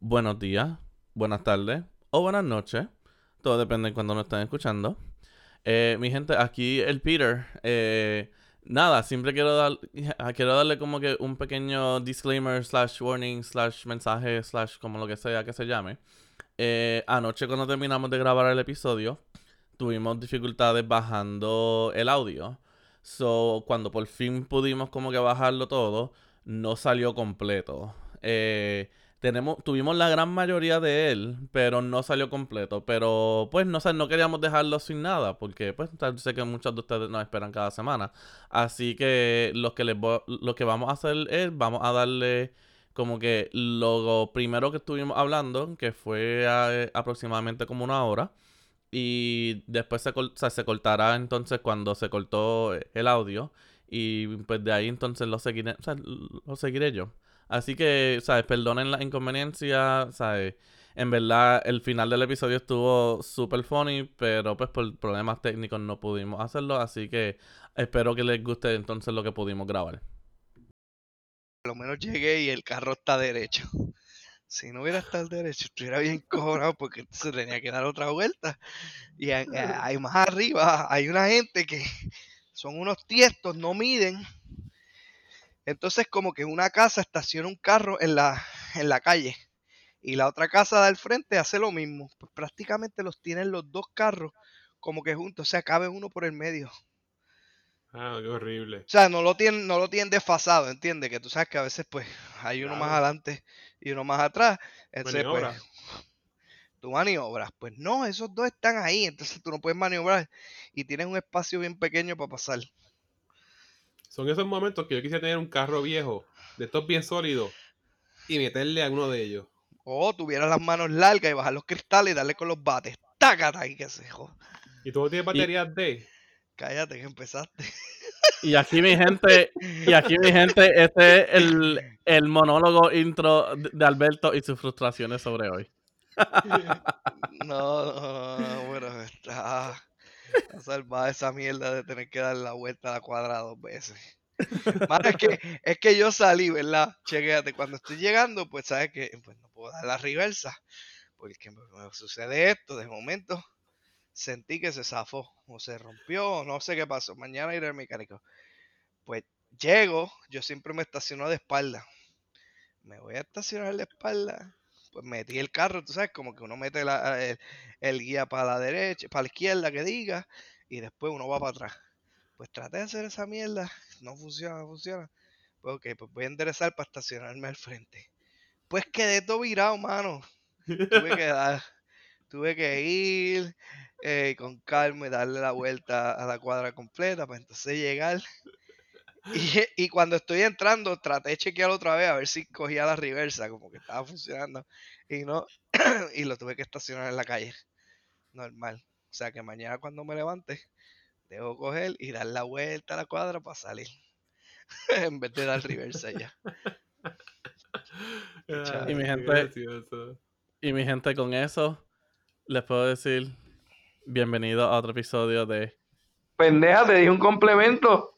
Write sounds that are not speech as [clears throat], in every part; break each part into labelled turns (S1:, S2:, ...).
S1: buenos días, buenas tardes o buenas noches. Todo depende de cuando nos estén escuchando. Eh, mi gente, aquí el Peter. Eh, nada, siempre quiero, dar, [laughs] quiero darle como que un pequeño disclaimer, slash warning, slash mensaje, slash como lo que sea que se llame. Eh, anoche cuando terminamos de grabar el episodio, tuvimos dificultades bajando el audio. So, cuando por fin pudimos como que bajarlo todo, no salió completo. Eh, tenemos, tuvimos la gran mayoría de él, pero no salió completo. Pero pues no sé, no queríamos dejarlo sin nada, porque pues sé que muchos de ustedes nos esperan cada semana. Así que lo que les lo que vamos a hacer es, vamos a darle como que lo primero que estuvimos hablando, que fue aproximadamente como una hora. Y después se, se cortará entonces cuando se cortó el audio. Y pues de ahí entonces lo seguiré, o lo seguiré yo. Así que, ¿sabes? Perdonen la inconveniencia, ¿sabes? En verdad, el final del episodio estuvo súper funny, pero pues por problemas técnicos no pudimos hacerlo, así que espero que les guste entonces lo que pudimos grabar.
S2: Por lo menos llegué y el carro está derecho. [laughs] Si no hubiera estado derecho, estuviera bien cobrado porque se tenía que dar otra vuelta. Y hay más arriba, hay una gente que son unos tiestos, no miden entonces como que una casa estaciona un carro en la, en la calle y la otra casa del frente hace lo mismo. Pues prácticamente los tienen los dos carros como que juntos, o sea, cabe uno por el medio.
S3: Ah, qué horrible.
S2: O sea, no lo tienen, no lo tienen desfasado, ¿entiendes? Que tú sabes que a veces pues hay uno más adelante y uno más atrás. Entonces, pues, [laughs] tú maniobras. Pues no, esos dos están ahí, entonces tú no puedes maniobrar y tienes un espacio bien pequeño para pasar.
S3: Son esos momentos que yo quisiera tener un carro viejo, de estos bien sólidos, y meterle a uno de ellos.
S2: O tuviera las manos largas y bajar los cristales y darle con los bates. ¡Tácata! Y que se joda.
S3: ¿Y tú tienes baterías de?
S2: Cállate que empezaste. [laughs]
S1: Y aquí mi gente, y aquí mi gente, este es el, monólogo intro de Alberto y sus frustraciones sobre hoy.
S2: No, [laughs] no, no, bueno, está [laughs] salvar esa mierda de tener que dar la vuelta a la cuadra dos veces. [laughs] es que, es que yo salí, ¿verdad? Chequéate, cuando estoy llegando, pues sabes que pues, no puedo dar la reversa. Porque me, sucede esto, de momento sentí que se zafó, o se rompió, no sé qué pasó. Mañana iré al mecánico. Pues llego, yo siempre me estaciono de espalda. Me voy a estacionar de espalda pues metí el carro, tú sabes, como que uno mete el, guía para la derecha, para la izquierda que diga, y después uno va para atrás. Pues traté de hacer esa mierda, no funciona, no funciona. Pues ok, pues voy a enderezar para estacionarme al frente. Pues quedé todo virado, mano. Tuve que dar, tuve que ir eh, con calma y darle la vuelta a la cuadra completa para entonces llegar [laughs] y, cuando estoy entrando, traté de chequear otra vez a ver si cogía la reversa, como que estaba funcionando. Y no, [clears throat] y lo tuve que estacionar en la calle. Normal. O sea que mañana cuando me levante, debo coger y dar la vuelta a la cuadra para salir. [laughs] en vez de dar reversa ya. [laughs]
S1: y mi gente. Y mi gente, con eso les puedo decir bienvenido a otro episodio de.
S2: Pendeja, te di un complemento.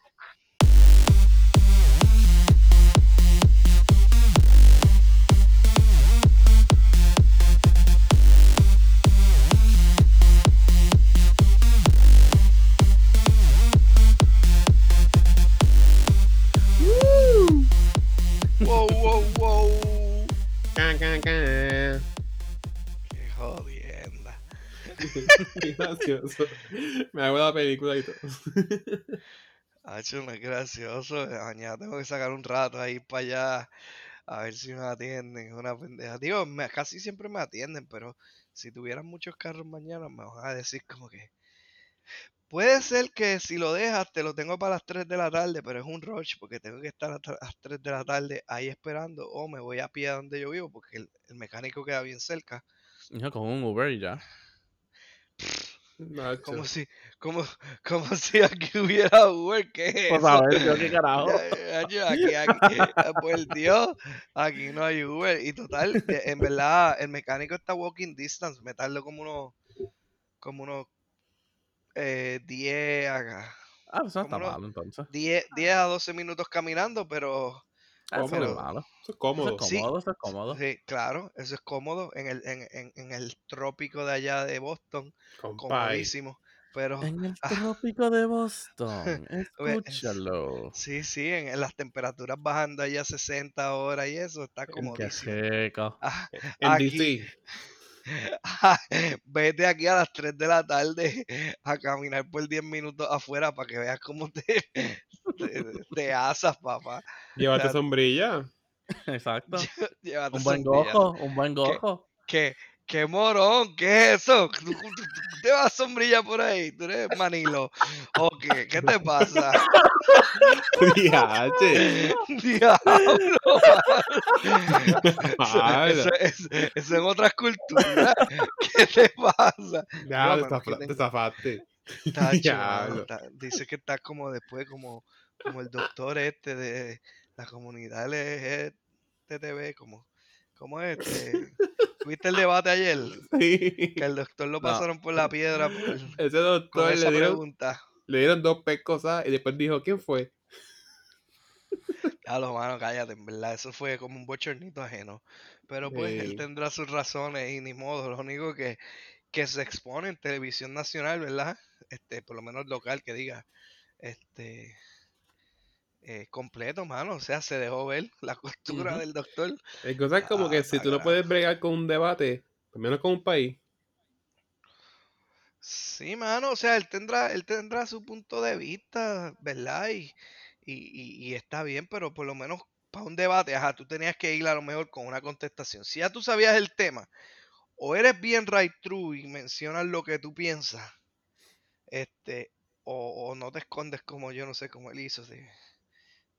S3: Gracioso. Me hago la película y todo. [laughs]
S2: Hacho, no es gracioso. Mañana tengo que sacar un rato ahí para allá a ver si me atienden. Es una pendeja. Digo, casi siempre me atienden, pero si tuvieran muchos carros mañana me van a decir como que... Puede ser que si lo dejas te lo tengo para las 3 de la tarde, pero es un rush porque tengo que estar a las 3 de la tarde ahí esperando o me voy a pie a donde yo vivo porque el, el mecánico queda bien cerca.
S1: con un Uber y ya.
S2: Como si, como, como [laughs] si aquí hubiera Uber, ¿qué
S1: Por favor, qué carajo.
S2: Aquí, aquí, pues Dios, aquí no hay Uber. Y total, en verdad, el mecánico está walking distance, me tardo como unos, como unos eh, 10
S1: Ah, pues no está malo entonces.
S2: 10, 10 a 12 minutos caminando, pero
S1: Eso no es
S3: Cómodo.
S1: malo.
S3: Eso es
S1: Eso
S3: cómodo.
S1: es
S2: Sí.
S1: cómodo, eso es cómodo.
S2: Sí, claro, eso es cómodo en el, en, en- en el trópico de allá de Boston,
S3: Compay.
S2: comodísimo. Pero
S1: En el
S2: ah,
S1: trópico de Boston. [laughs] Escúchalo.
S2: sí, sí, en, en las temperaturas bajando allá a 60 horas y eso está
S1: Qué
S2: comodísimo.
S1: rico.
S2: Ah,
S3: En
S2: aquí,
S3: DC. [laughs]
S2: vete aquí a las 3 de la tarde a caminar por 10 minutos afuera para que veas cómo te, [laughs] te, te asas, papá.
S3: Llévate
S2: sea,
S3: sombrilla. [laughs]
S1: Exacto.
S2: Llévate
S1: Un buen
S2: sombrilla.
S1: gojo, un buen gojo.
S2: ¿Qué, qué morón? ¿Qué es eso? ¿Tú, te vas sombrilla por ahí? ¿Tú eres manilo? ¿O qué? ¿Qué te pasa?
S3: Diache. [laughs]
S2: Diablo. Eso, eso es, eso en otras culturas. ¿Qué te pasa?
S3: Ya,
S2: No,
S3: te, te
S2: tengo-
S3: zafaste.
S2: Mano,
S3: Diablo.
S2: está- dice que está como después, como, como el doctor este de la comunidad LGTB, como, como este. ¿Viste el debate ayer? [laughs]
S3: Sí.
S2: Que el doctor lo
S1: No.
S2: pasaron por la piedra por- [laughs]
S3: Ese doctor le dieron,
S2: pregunta.
S3: le dieron dos pescosas y después dijo, ¿quién fue?
S2: Ya lo mano, cállate, en verdad, eso fue como un bochornito ajeno. Pero pues él tendrá sus razones y ni modo, lo único que, que se expone en televisión nacional, ¿verdad? Este, por lo menos local, que diga, este, eh, completo, mano, o sea, se dejó ver [laughs] la costura del doctor.
S3: Hay cosas como
S2: Ah,
S3: que si tú no puedes bregar con un debate, al menos con un país,
S2: Sí, mano, o sea, él tendrá, él tendrá su punto de vista, ¿verdad? Y, y, y- y está bien, pero por lo menos para un debate, ajá, tú tenías que ir a lo mejor con una contestación. Si ya tú sabías el tema, o eres bien right true y mencionas lo que tú piensas, este, o, o no te escondes como yo no sé cómo él hizo, sí,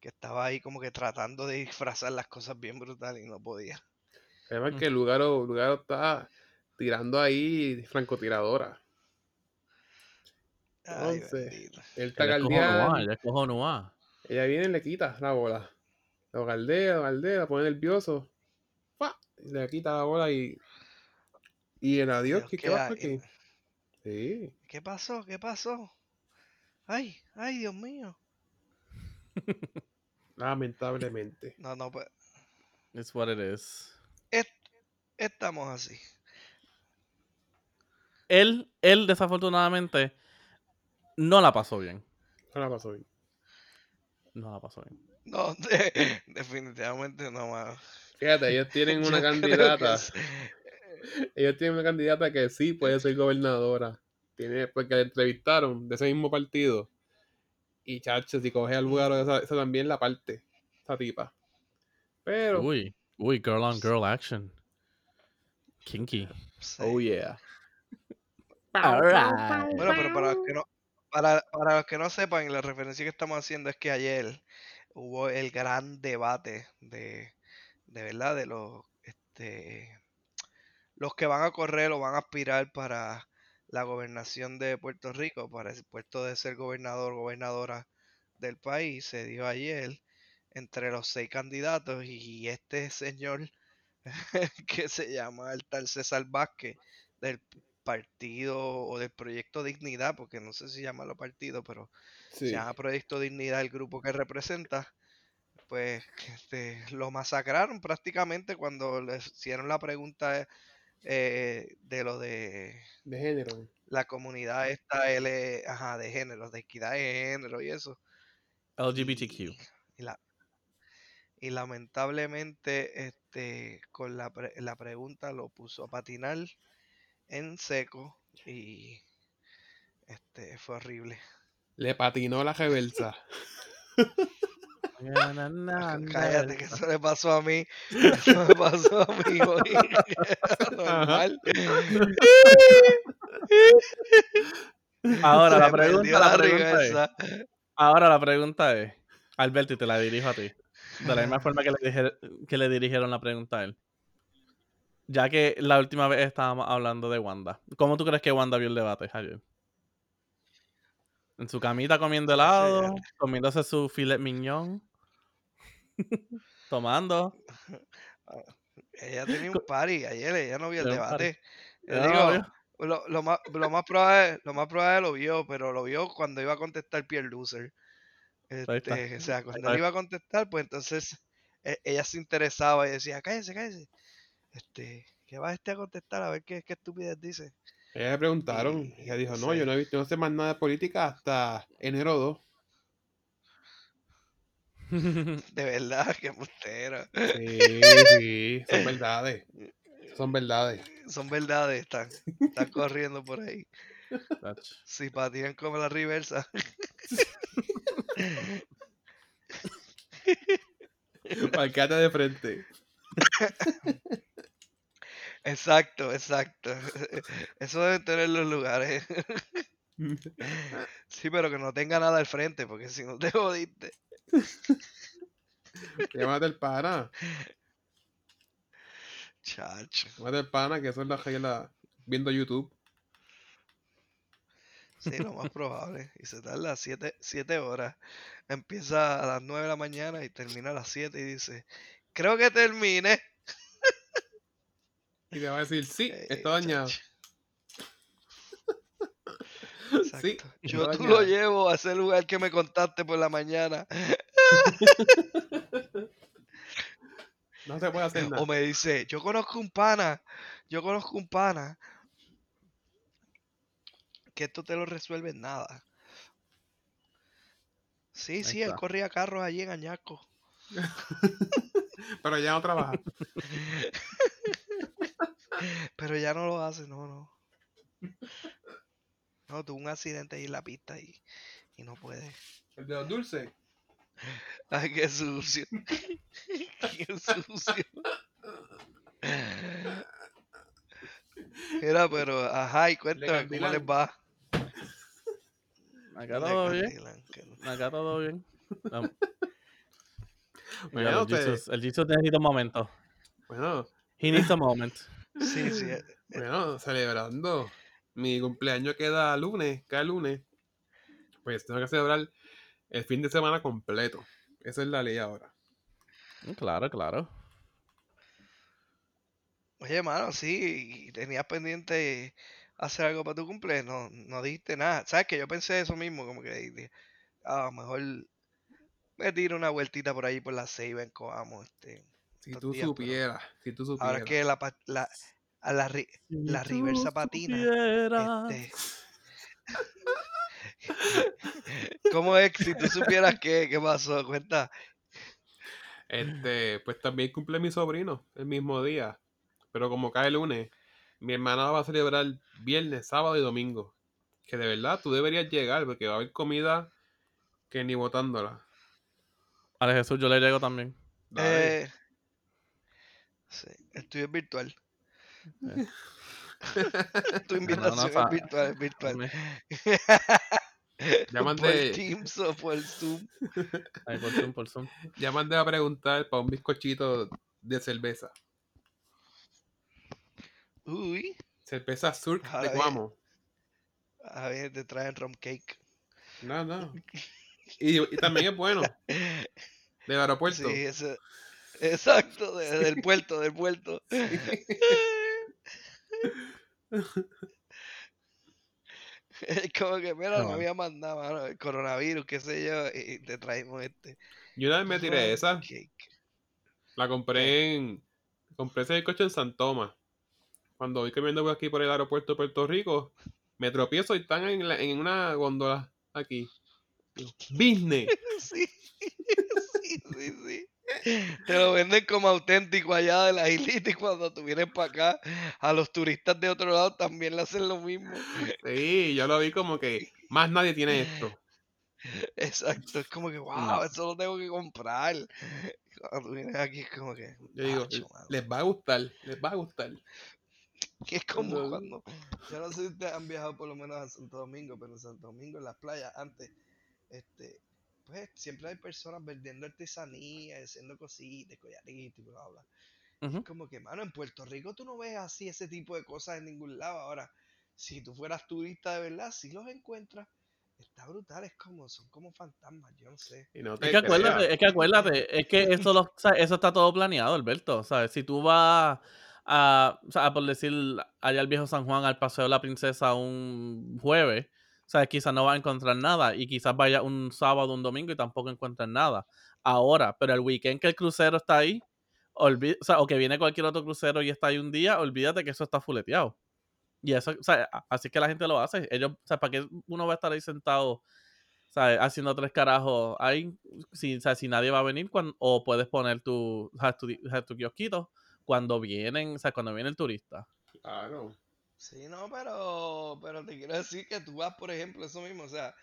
S2: que estaba ahí como que tratando de disfrazar las cosas bien brutal y no podía.
S3: además
S1: Mm.
S3: que el lugar Lugaro está tirando ahí francotiradora.
S2: Ay,
S3: Entonces,
S2: bendito.
S3: Él
S1: es cojonúa.
S3: ella viene y le quita la bola. Lo galdea, lo galdea, lo pone nervioso. ¡Fua! Y Le quita la bola y. Y el adiós, ¿qué,
S2: a-
S3: aquí? Sí.
S2: ¿Qué pasó? ¿Qué pasó? Ay, ay, Dios mío. [laughs]
S3: Lamentablemente.
S2: No, no, pues
S1: It's what it is.
S2: est- estamos así.
S1: Él, él desafortunadamente no la pasó bien.
S3: No la pasó bien.
S1: No la pasó bien.
S2: No, de- [laughs] definitivamente no, mano.
S3: Fíjate, ellos tienen [laughs] una
S2: Yo creo que
S3: candidata.
S2: es-
S3: Ellos tienen una candidata que sí puede ser gobernadora. Tiene, porque la entrevistaron de ese mismo partido. Y chacho, si coge al lugar, esa, esa también la parte. Esa tipa. Pero,
S1: Uy, uy, girl on girl action. Kinky.
S2: sí.
S3: oh yeah.
S1: Alright.
S2: Bueno, pero para los que no, para, para los que no sepan, la referencia que estamos haciendo es que ayer hubo el gran debate de, de verdad, de los, este, los que van a correr o van a aspirar para la gobernación de Puerto Rico, para el puesto de ser gobernador o gobernadora del país, se dio ayer entre los seis candidatos y este señor [laughs] que se llama el tal César Vázquez del partido o del proyecto Dignidad, porque no sé si llamarlo partido, pero se
S3: Sí.
S2: llama Proyecto Dignidad el grupo que representa, pues este, lo masacraron prácticamente cuando les hicieron la pregunta eh, de lo de
S3: De género.
S2: la comunidad esta L, ajá, de género, de equidad de género y eso.
S1: LGBTQ.
S2: Y, y la, y lamentablemente este, con la, pre- la pregunta lo puso a patinar en seco y este, fue horrible.
S3: Le patinó la [laughs] reversa. [laughs]
S2: Cállate, que eso le pasó a mí. Eso me pasó a mí [laughs] hoy. [laughs] Normal.
S1: Ahora la pregunta, la
S2: la
S1: pregunta es, ahora la pregunta es, Alberto, y te la dirijo a ti. De la misma forma que le, dije- que le dirigieron la pregunta a él. Ya que la última vez estábamos hablando de Wanda. ¿Cómo tú crees que Wanda vio el debate, Javier? En su camita comiendo helado, comiéndose su filet mignon, [laughs] tomando. [laughs]
S2: Ella tenía un party ayer, ella no vio el debate. Yo
S1: No,
S2: digo, lo, lo más, lo, más probable, lo más probable lo vio, pero lo vio cuando iba a contestar Pierre Loser. Este, o sea, cuando él iba a contestar, pues entonces e- ella se interesaba y decía, cállese, cállese. Este, ¿qué va este a contestar? A ver qué, qué estupidez dice.
S3: Ella le preguntaron,
S2: Y-
S3: ella dijo, no,
S2: sí.
S3: yo no he visto, no sé más nada de política hasta enero 2. [laughs]
S2: De verdad, qué mustero.
S3: Sí, sí, son verdades. Son verdades.
S2: Son verdades, están, están corriendo por ahí. Si patinan como la reversa.
S3: Parqueate de frente.
S2: Exacto, exacto. Eso deben tener los lugares. [laughs] Sí, pero que no tenga nada al frente, porque si no te jodiste. [laughs]
S3: Llámate el pana.
S2: Chacho.
S3: Llámate el pana, que eso es la regla viendo YouTube.
S2: Sí, lo más probable. Y se tarda siete, siete horas. Empieza a las 9 de la mañana y termina a las 7 y dice, creo que termine.
S3: Y te va a decir, sí, [laughs] está dañado.
S2: chacho.
S3: Sí,
S2: Yo tú lo llevo a ese lugar que me contaste por la mañana. [laughs]
S3: No se puede hacer nada.
S2: O me dice, yo conozco un pana, yo conozco un pana. Que esto te lo resuelve en nada. Sí,
S1: Ahí
S2: sí, él corría carros allí en Añasco. [laughs]
S3: Pero ya no trabaja. [laughs]
S2: Pero ya no lo hace, no, no. No, tuvo un accidente ahí en la pista y, y no puede.
S3: El de los dulces. [laughs]
S2: Ay, qué sucio. [laughs] qué sucio. Mira, pero, ajá, y cuéntame cómo les va.
S1: Acá todo bien. Acá todo bien. [laughs] Ya, el,
S3: te-
S1: Jesus, el Jesus necesita un momento.
S3: Bueno,
S1: He needs a moment.
S2: Sí, sí. eh,
S3: bueno, celebrando. Mi cumpleaños queda lunes, cada lunes. Pues tengo que celebrar el fin de semana completo. Esa es la ley ahora.
S1: Mm, Claro, claro.
S2: Oye, mano, sí, y tenías pendiente hacer algo para tu cumpleaños, no, no dijiste nada. ¿Sabes que Yo pensé eso mismo, como que dije, a lo mejor me tiro una vueltita por ahí por la Seiba en Coamo, este.
S3: Si tú
S2: días, pero
S3: supieras, si tú supieras.
S2: Ahora que la, la, a la, ri- La
S1: Si
S2: reversa patina, este, [laughs] ¿Cómo es? Si tú supieras qué, qué pasó, cuenta.
S3: Este, pues también cumple mi sobrino el mismo día. Pero como cae lunes, mi hermana va a celebrar viernes, sábado y domingo. Que de verdad tú deberías llegar porque va a haber comida que ni botándola.
S1: Ale Jesús, yo le llego también.
S2: Eh, sí, estudio es virtual.
S1: Eh. [laughs]
S2: Tu invitación
S1: fa-
S2: es virtual, es virtual.
S1: Me- [laughs]
S3: Ya
S2: por
S3: mandé-
S2: Teams o por Zoom. [laughs]
S1: Por Zoom, por Zoom.
S3: Ya mandé a preguntar para un bizcochito de cerveza.
S2: Uy,
S3: Cerveza Surk de. Guamo.
S2: a ver, te traen rum cake.
S3: No, no. Y, y también es bueno. Del aeropuerto.
S2: Sí, ese, exacto, de- del puerto, del puerto. Es [laughs] como que, mira, no
S1: Cabal.
S2: había mandado, mano, el coronavirus, qué sé yo, y te traemos este.
S3: Yo una vez me tiré esa.
S2: cake.
S3: La compré en. Compré ese coche en San Tomás. Cuando voy caminando aquí por el aeropuerto de Puerto Rico, me tropiezo y están en, la- en una góndola aquí. [laughs] Business. [laughs]
S2: Sí, sí, sí, sí. [laughs] Te lo venden como auténtico allá de la islita y cuando tú vienes para acá, a los turistas de otro lado también le hacen lo mismo.
S3: Sí, yo lo vi como que más nadie tiene esto.
S2: Exacto, es como que, wow,
S1: No.
S2: eso lo tengo que comprar. Cuando tú vienes aquí es como que,
S3: Yo digo, les va a gustar, les va a gustar.
S2: que es como
S3: cuando-
S2: cuando, yo no sé si ustedes han viajado por lo menos a Santo Domingo, pero en Santo Domingo, en las playas, antes, este, pues siempre hay personas vendiendo artesanía, haciendo cositas, collaritos y bla, bla.
S1: Ujú.
S2: Es como que, mano, en Puerto Rico tú no ves así ese tipo de cosas en ningún lado. Ahora, si tú fueras turista de verdad, si los encuentras, está brutal, es como, son como fantasmas, yo no sé.
S3: Y no te
S1: Es que acuérdate, es que acuérdate, es que eso, lo, eso está todo planeado, Alberto. ¿sabes? Si tú vas a, o sea, por decir, allá al viejo San Juan, al Paseo de la Princesa un jueves, sea, quizás no vas a encontrar nada y quizás vaya un sábado, un domingo y tampoco encuentres nada. Ahora, pero el weekend que el crucero está ahí, o, sea, o que viene cualquier otro crucero y está ahí un día, olvídate que eso está fuleteado. Y eso, o sea, así que la gente lo hace. Ellos, o sea, ¿para qué uno va a estar ahí sentado, ¿sabes? Haciendo tres carajos ahí, si, o sea, si nadie va a venir, cuan- o puedes poner tu, tu, tu kiosquito cuando vienen, o sea, cuando viene el turista.
S3: Claro.
S2: Sí, no, pero, pero te quiero decir que tú vas, por ejemplo, eso mismo, o sea,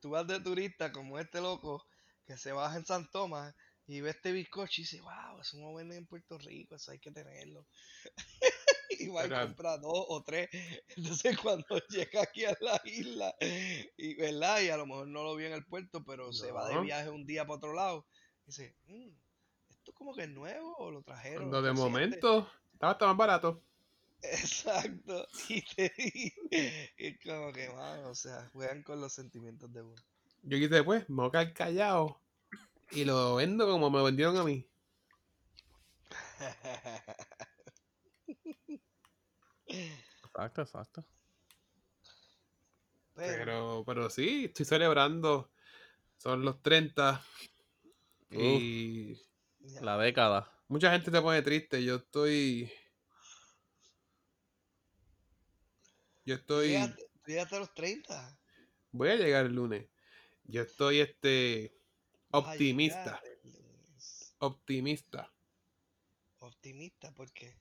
S2: tú vas de turista como este loco que se baja en San Tomás y ve este bizcocho y dice, wow, eso no venden en Puerto Rico, eso hay que tenerlo. [laughs] y va y
S3: Pero-
S2: compra dos o tres. Entonces cuando [laughs] llega aquí a la isla, y, ¿verdad? Y a lo mejor no lo vio en el puerto, pero se va de viaje un día para otro lado, dice, "Mm, esto como que es nuevo o lo trajeron.
S3: Cuando de
S2: reciente?".
S3: momento estaba hasta más barato.
S2: Exacto. [laughs] Y te y es como que, mano, o sea, juegan con los sentimientos de uno.
S3: Yo quise después, me voy a quedar callado y lo vendo como me lo vendieron a mí.
S1: Exacto, exacto.
S2: Pero,
S3: Pero, pero sí, estoy celebrando. Son los 30 y
S1: La década.
S3: mucha gente se pone triste. Yo estoy. Yo estoy.
S2: tú llegaste a los 30.
S3: Voy a llegar el lunes. Yo estoy este. Optimista.
S2: lunes.
S3: Optimista.
S2: Optimista, porque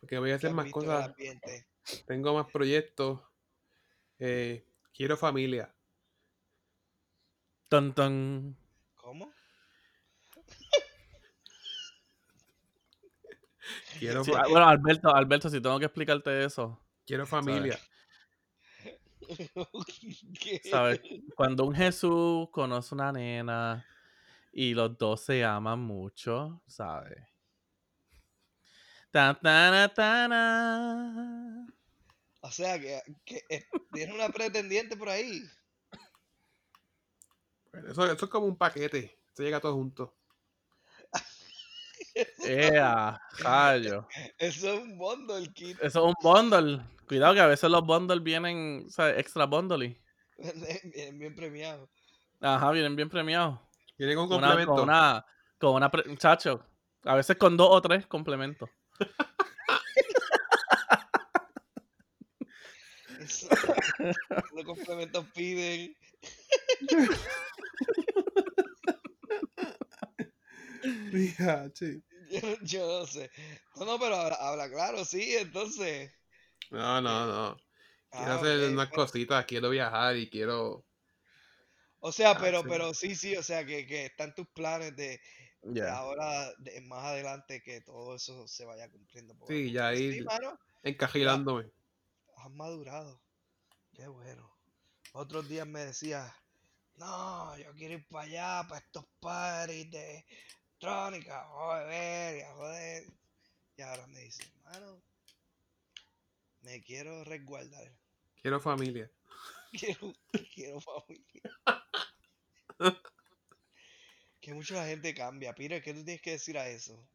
S3: Porque voy a hacer más cosas. Tengo más proyectos. eh, quiero familia.
S1: Tan, tan.
S2: ¿Cómo?
S3: Quiero,
S1: Sí, bueno, Alberto, Alberto, si tengo que explicarte eso,
S3: quiero familia. [laughs]
S1: ¿sabes? Cuando un Jesús conoce una nena y los dos se aman mucho, ¿sabes? Ta, ta, ta, ta.
S2: O sea, que, que eh, tiene una pretendiente por ahí.
S3: Pero Eso, eso es como un paquete. Se llega todo junto. [laughs]
S1: ¡Ea! Rayo.
S2: Eso es un bondo el kit.
S1: Eso es un bundle. Cuidado que a veces los bundles vienen. Extra bundle. [laughs]
S2: Bien, bien premiado.
S1: Ajá, vienen bien premiados.
S3: Viene con complemento.
S1: con una, con una, pre- muchacho. A veces con dos o tres complementos.
S2: Eso, los complementos piden. [laughs]
S3: Mija, sí. [laughs]
S2: Yo, yo no sé. No, no, pero habla, habla claro, sí, entonces.
S3: No, no, no. Quiero
S2: Ah,
S3: hacer unas cositas, quiero viajar y quiero.
S2: O sea,
S3: Ah,
S2: pero,
S3: sí.
S2: pero sí, sí, o sea, que, que están tus planes de, ahora, de, más adelante, que todo eso se vaya cumpliendo.
S3: Sí, ya
S2: Sí,
S3: ir
S2: mano,
S3: encajilándome.
S2: has madurado. Qué bueno. Otros días me decías, no, yo quiero ir para allá, para estos parties de electrónica, a beber y a joder. Y ahora me dices, mano, me quiero resguardar.
S3: Quiero familia. [laughs]
S2: Quiero, quiero familia. [laughs] que mucha gente cambia. Peter, ¿qué tú tienes que decir a eso?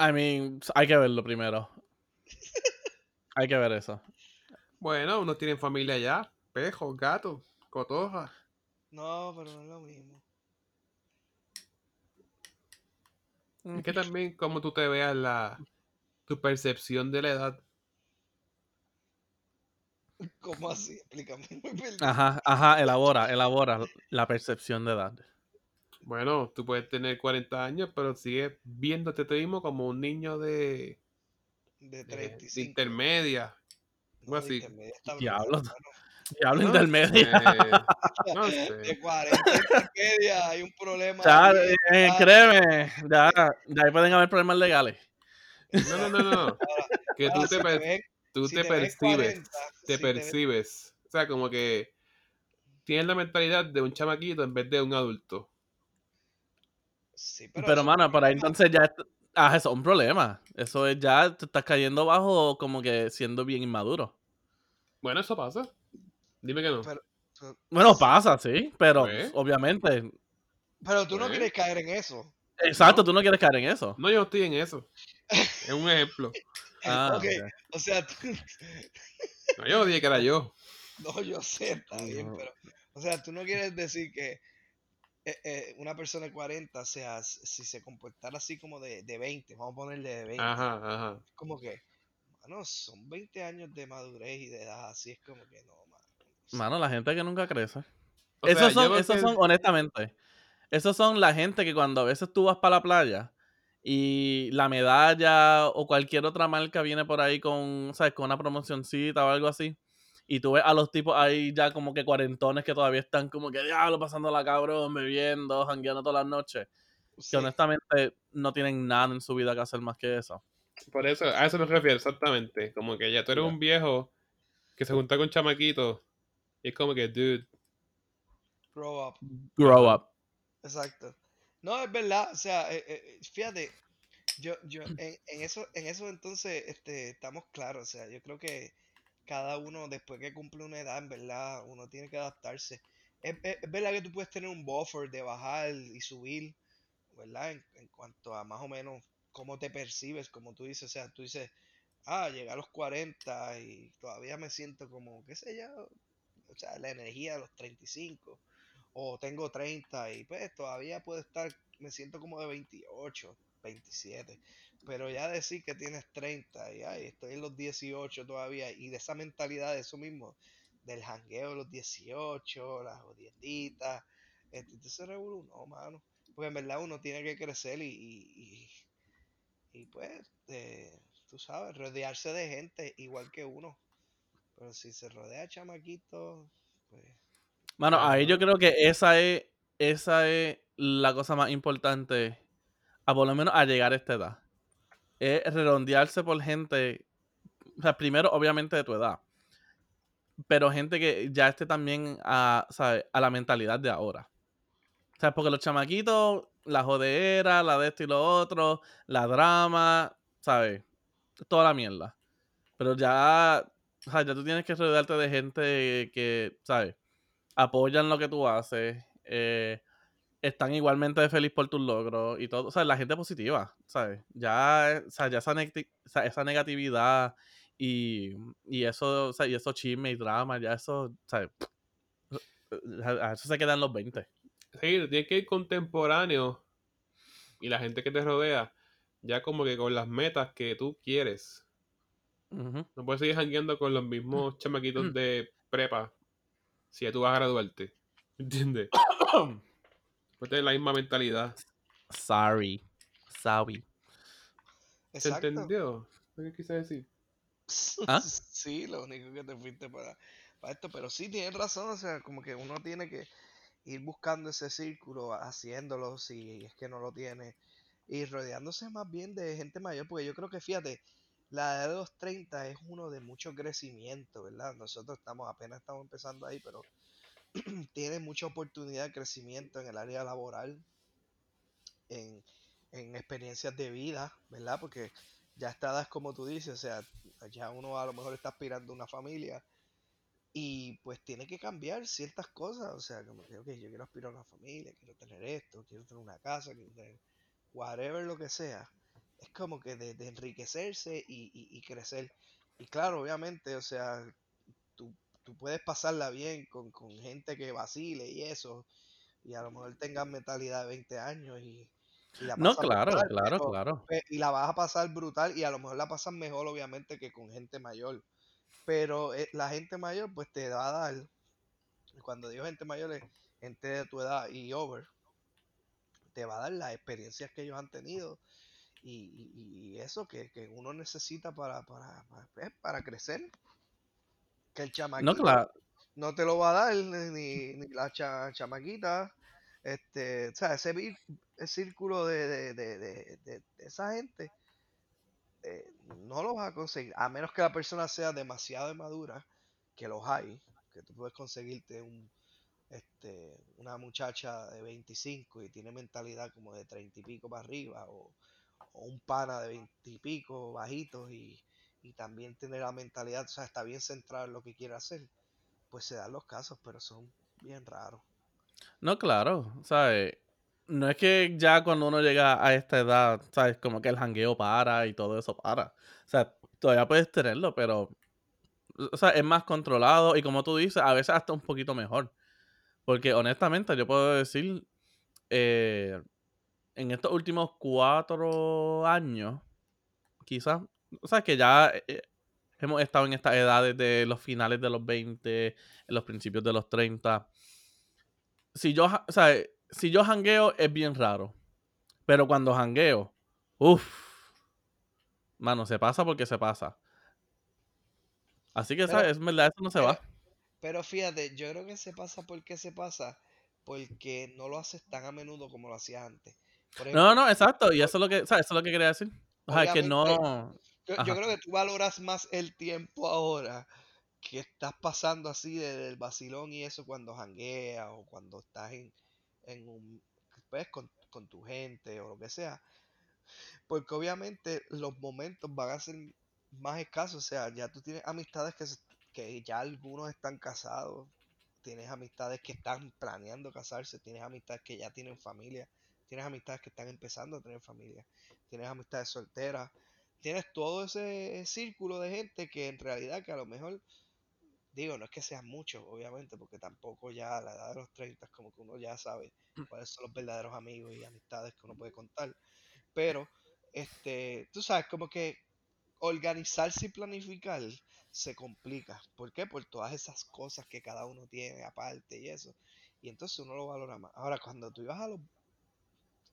S1: I mean, hay que verlo primero. [laughs] Hay que ver eso.
S3: Bueno, unos tienen familia ya. Pejos, gatos, cotorras.
S2: No, pero no es lo mismo.
S3: Es que también como tú te veas la tu percepción de la edad.
S2: ¿Cómo así? Explícame.
S1: Ajá, ajá, elabora, elabora la percepción de edad.
S3: Bueno, tú puedes tener 40 años, pero sigues viéndote tú mismo como un niño de,
S2: De
S3: de- de
S2: 35.
S3: intermedia.
S2: No, de
S3: así.
S2: intermedia
S1: Diablo. Diablo
S3: No
S1: intermedio.
S3: sé, [laughs] no sé.
S2: De 40 a intermedia hay un problema.
S1: Ya, eh, créeme, ya, ya ahí pueden haber problemas legales.
S3: No, no, no, no.
S2: ahora- [laughs]
S3: Que tú
S2: ahora,
S3: te, per- tú
S2: si
S3: te percibes.
S2: 40,
S3: te
S2: si
S3: percibes. O sea, como que tienes la mentalidad de un chamaquito en vez de un adulto.
S2: sí,
S1: Pero,
S2: un
S1: mano, por ahí
S2: problema.
S1: entonces ya. Ah, eso es un problema. Eso es ya te estás cayendo bajo como que siendo bien inmaduro.
S3: Bueno, eso pasa. Dime que no.
S2: Pero- Pero,
S1: Bueno, pasa, sí, pero
S3: Pues.
S1: obviamente.
S2: pero tú no
S3: Pues.
S2: quieres caer en eso.
S1: Exacto, tú no quieres caer en eso.
S3: No, yo estoy en eso. [laughs] Es un ejemplo.
S1: Ah.
S2: O sea, tú, [laughs]
S3: No, yo dije que era yo.
S2: No, yo sé, está bien, pero, o sea, tú no quieres decir que eh, eh, una persona de 40, o sea, si se comportara así como de, de 20, vamos a ponerle de 20,
S3: Ajá, ajá.
S2: como que, mano, son 20 años de madurez y de edad, así es como que no, mano. o sea,
S1: Mano, la gente que nunca crece.
S3: O
S1: esos son, esos
S3: que-
S1: son, honestamente, esos son la gente que cuando a veces tú vas para la playa y la medalla o cualquier otra marca viene por ahí con, ¿sabes? Con una promocioncita o algo así. Y tú ves a los tipos ahí ya como que cuarentones que todavía están como que diablo pasando la cabrón, bebiendo, jangueando todas las noches. Que honestamente no tienen nada en su vida que hacer más que eso.
S3: Por eso, a eso me refiero exactamente. Como que ya tú eres un viejo que se junta con chamaquitos y es como que, dude,
S2: grow up.
S1: Grow up.
S2: Exacto. No, es verdad, o sea, eh, eh, fíjate, yo, yo, [laughs] en, en eso, en eso entonces, este, estamos claros, o sea, yo creo que cada uno, después que cumple una edad, en verdad, uno tiene que adaptarse. Es, es- es verdad que tú puedes tener un buffer de bajar y subir, ¿verdad? En, en cuanto a más o menos cómo te percibes, como tú dices, o sea, tú dices, ah, llegué a los 40 y todavía me siento como, qué sé yo, o sea, la energía de los 35 o tengo 30 y pues todavía puedo estar, me siento como de 28, 27, pero ya decir que tienes 30 y ay, estoy en los 18 todavía y de esa mentalidad de eso mismo, del jangueo de los 18, las jodienditas, este, entonces revolú, no, mano, porque en verdad uno tiene que crecer y, y, y- y, pues, eh, tú sabes, rodearse de gente igual que uno, pero si se rodea de chamaquitos, pues...
S1: Mano, ahí
S3: Ajá.
S1: yo creo que esa es, esa es la cosa más importante, a por lo menos a llegar a esta edad. Es redondearse por gente, o sea, primero obviamente de tu edad, pero gente que ya esté también a, ¿sabes? a la mentalidad de ahora. O sea, porque los chamaquitos, la jodera, la de esto y lo otro, la drama, ¿sabes? Toda la mierda. Pero ya, o sea, ya tú tienes que rodearte de gente que, ¿sabes? Apoyan lo que tú haces, eh, están igualmente feliz por tus logros y todo. O sea, la gente positiva, ¿sabes? Ya, o sea, ya esa, negatividad y, y eso, o sea, y esos chismes y dramas, ya eso, ¿sabes? A eso se quedan los 20.
S3: sí, tienes que ir contemporáneo y la gente que te rodea, ya como que con las metas que tú quieres. No puedes seguir jangueando con los mismos chamaquitos de prepa si ya tú vas a graduarte. ¿Entiendes? [coughs] Tener la misma mentalidad.
S1: Sorry. Sorry.
S3: ¿Se entendió? ¿Lo que quise decir? [laughs]
S1: ¿Ah?
S2: Sí, lo único que te fuiste para, para esto, pero sí tienes razón, o sea, como que uno tiene que ir buscando ese círculo, haciéndolo si es que no lo tiene, y rodeándose más bien de gente mayor, porque yo creo que, fíjate, la edad de los 30 es uno de mucho crecimiento, ¿verdad? Nosotros estamos, apenas estamos empezando ahí, pero [clears throat] tiene mucha oportunidad de crecimiento en el área laboral, en, en experiencias de vida, ¿verdad? Porque ya esta edad es como tú dices, o sea, ya uno a lo mejor está aspirando a una familia y pues tiene que cambiar ciertas cosas, o sea, como que, ok, yo quiero aspirar a una familia, quiero tener esto, quiero tener una casa, quiero tener whatever lo que sea. Es como que de, de enriquecerse y, y- y crecer. Y claro, obviamente, o sea, tú, tú puedes pasarla bien con, con gente que vacile y eso, y a lo mejor tengas mentalidad de 20 años y, y la
S1: No, claro,
S2: brutal,
S1: claro,
S2: pero-
S1: claro.
S2: pe- y la vas a pasar brutal y a lo mejor la pasas mejor obviamente que con gente mayor. Pero eh, la gente mayor pues te va a dar, y cuando digo gente mayor es gente de tu edad y over, te va a dar las experiencias que ellos han tenido y, y- y eso que, que uno necesita para, para, para, pues, para crecer. Que el
S1: No,
S2: chamaquito
S1: claro.
S2: no te lo va a dar ni, ni la cha- chamaquita. Este, o sea, ese, círculo de, de, de, de- de- de esa gente eh, no lo vas a conseguir, a menos que la persona sea demasiado madura, que los hay, que tú puedes conseguirte un, este, una muchacha de 25 y tiene mentalidad como de 30 y pico para arriba, o, o un pana de 20 y pico bajitos y, y también tiene la mentalidad, o sea, está bien centrado en lo que quiere hacer, pues se dan los casos, pero son bien raros.
S1: No, claro. ¿Sabes? No es que ya cuando uno llega a esta edad, ¿sabes? Como que el jangueo para y todo eso para. O sea, todavía puedes tenerlo, pero O sea, es más controlado y como tú dices, a veces hasta un poquito mejor. Porque honestamente yo puedo decir, eh, en estos últimos cuatro años, quizás, o sea, que ya eh, hemos estado en estas edades de los finales de los 20, en los principios de los 30. Si yo, o sea, si yo jangueo es bien raro. Pero cuando jangueo, uff, mano, se pasa porque se pasa. Así que, ¿sabes? Es verdad, eso no se va.
S2: Pero fíjate, yo creo que se pasa porque se pasa, porque no lo haces tan a menudo como lo hacías antes.
S1: No, no, exacto, y eso es lo que, ¿sabes? Eso es lo que quería decir. O sea, que no...
S2: Yo, creo que tú valoras más el tiempo ahora que estás pasando así del vacilón y eso cuando jangueas o cuando estás en, en un, pues, con, con tu gente o lo que sea. Porque obviamente los momentos van a ser más escasos. O sea, ya tú tienes amistades que, que ya algunos están casados. Tienes amistades que están planeando casarse. Tienes amistades que ya tienen familia. Tienes amistades que están empezando a tener familia. Tienes amistades solteras. Tienes todo ese círculo de gente que en realidad que a lo mejor digo, no es que sean muchos, obviamente, porque tampoco ya a la edad de los 30 es como que uno ya sabe mm. cuáles son los verdaderos amigos y amistades que uno puede contar. Pero, este, tú sabes, como que organizarse y planificar se complica. ¿Por qué? Por todas esas cosas que cada uno tiene aparte y eso. Y entonces uno lo valora más. Ahora, cuando tú ibas a los,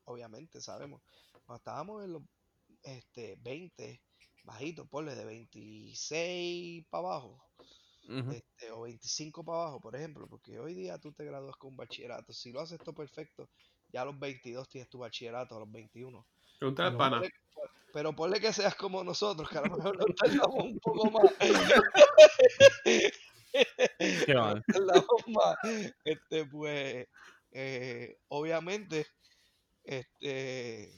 S2: obviamente sabemos, cuando estábamos en los este, 20, bajitos, ponle de 26 para abajo, este, o 25 para abajo, por ejemplo, porque hoy día tú te gradúas con un bachillerato. Si lo haces todo perfecto, ya a los 22 tienes tu bachillerato, a los 21.
S3: Pero, ponle,
S2: pero ponle que seas como nosotros, que a lo mejor nos [laughs] tardamos un poco más. Qué mal. [laughs] más. Este, pues, eh, obviamente, este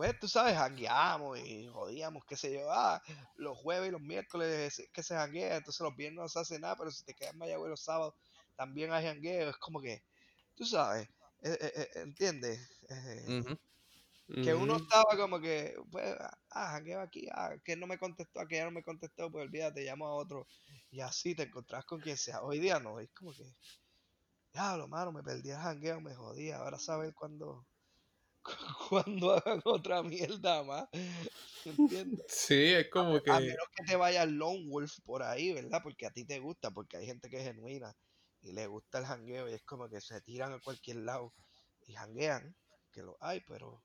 S2: pues tú sabes, jangueamos y jodíamos, qué sé yo, ah, los jueves y los miércoles que se janguea, entonces los viernes no se hace nada, pero si te quedas en Mayagüez los sábados también hay jangueo, es como que, tú sabes, eh, eh, eh, ¿entiendes? Que uno estaba como que, pues, ah, jangueo aquí, ah, que no me contestó, que ya no me contestó, pues olvídate, llamo a otro, y así te encontrás con quien sea. Hoy día no, es como que, diablo, mano, me perdí el jangueo, me jodía, ahora sabes cuándo [laughs] cuando hagan otra mierda más. ¿Entiendes?
S3: Sí, es como que.
S2: A menos que te vaya Lone Wolf por ahí, ¿verdad? Porque a ti te gusta, porque hay gente que es genuina y le gusta el jangueo y es como que se tiran a cualquier lado y janguean, que lo hay, pero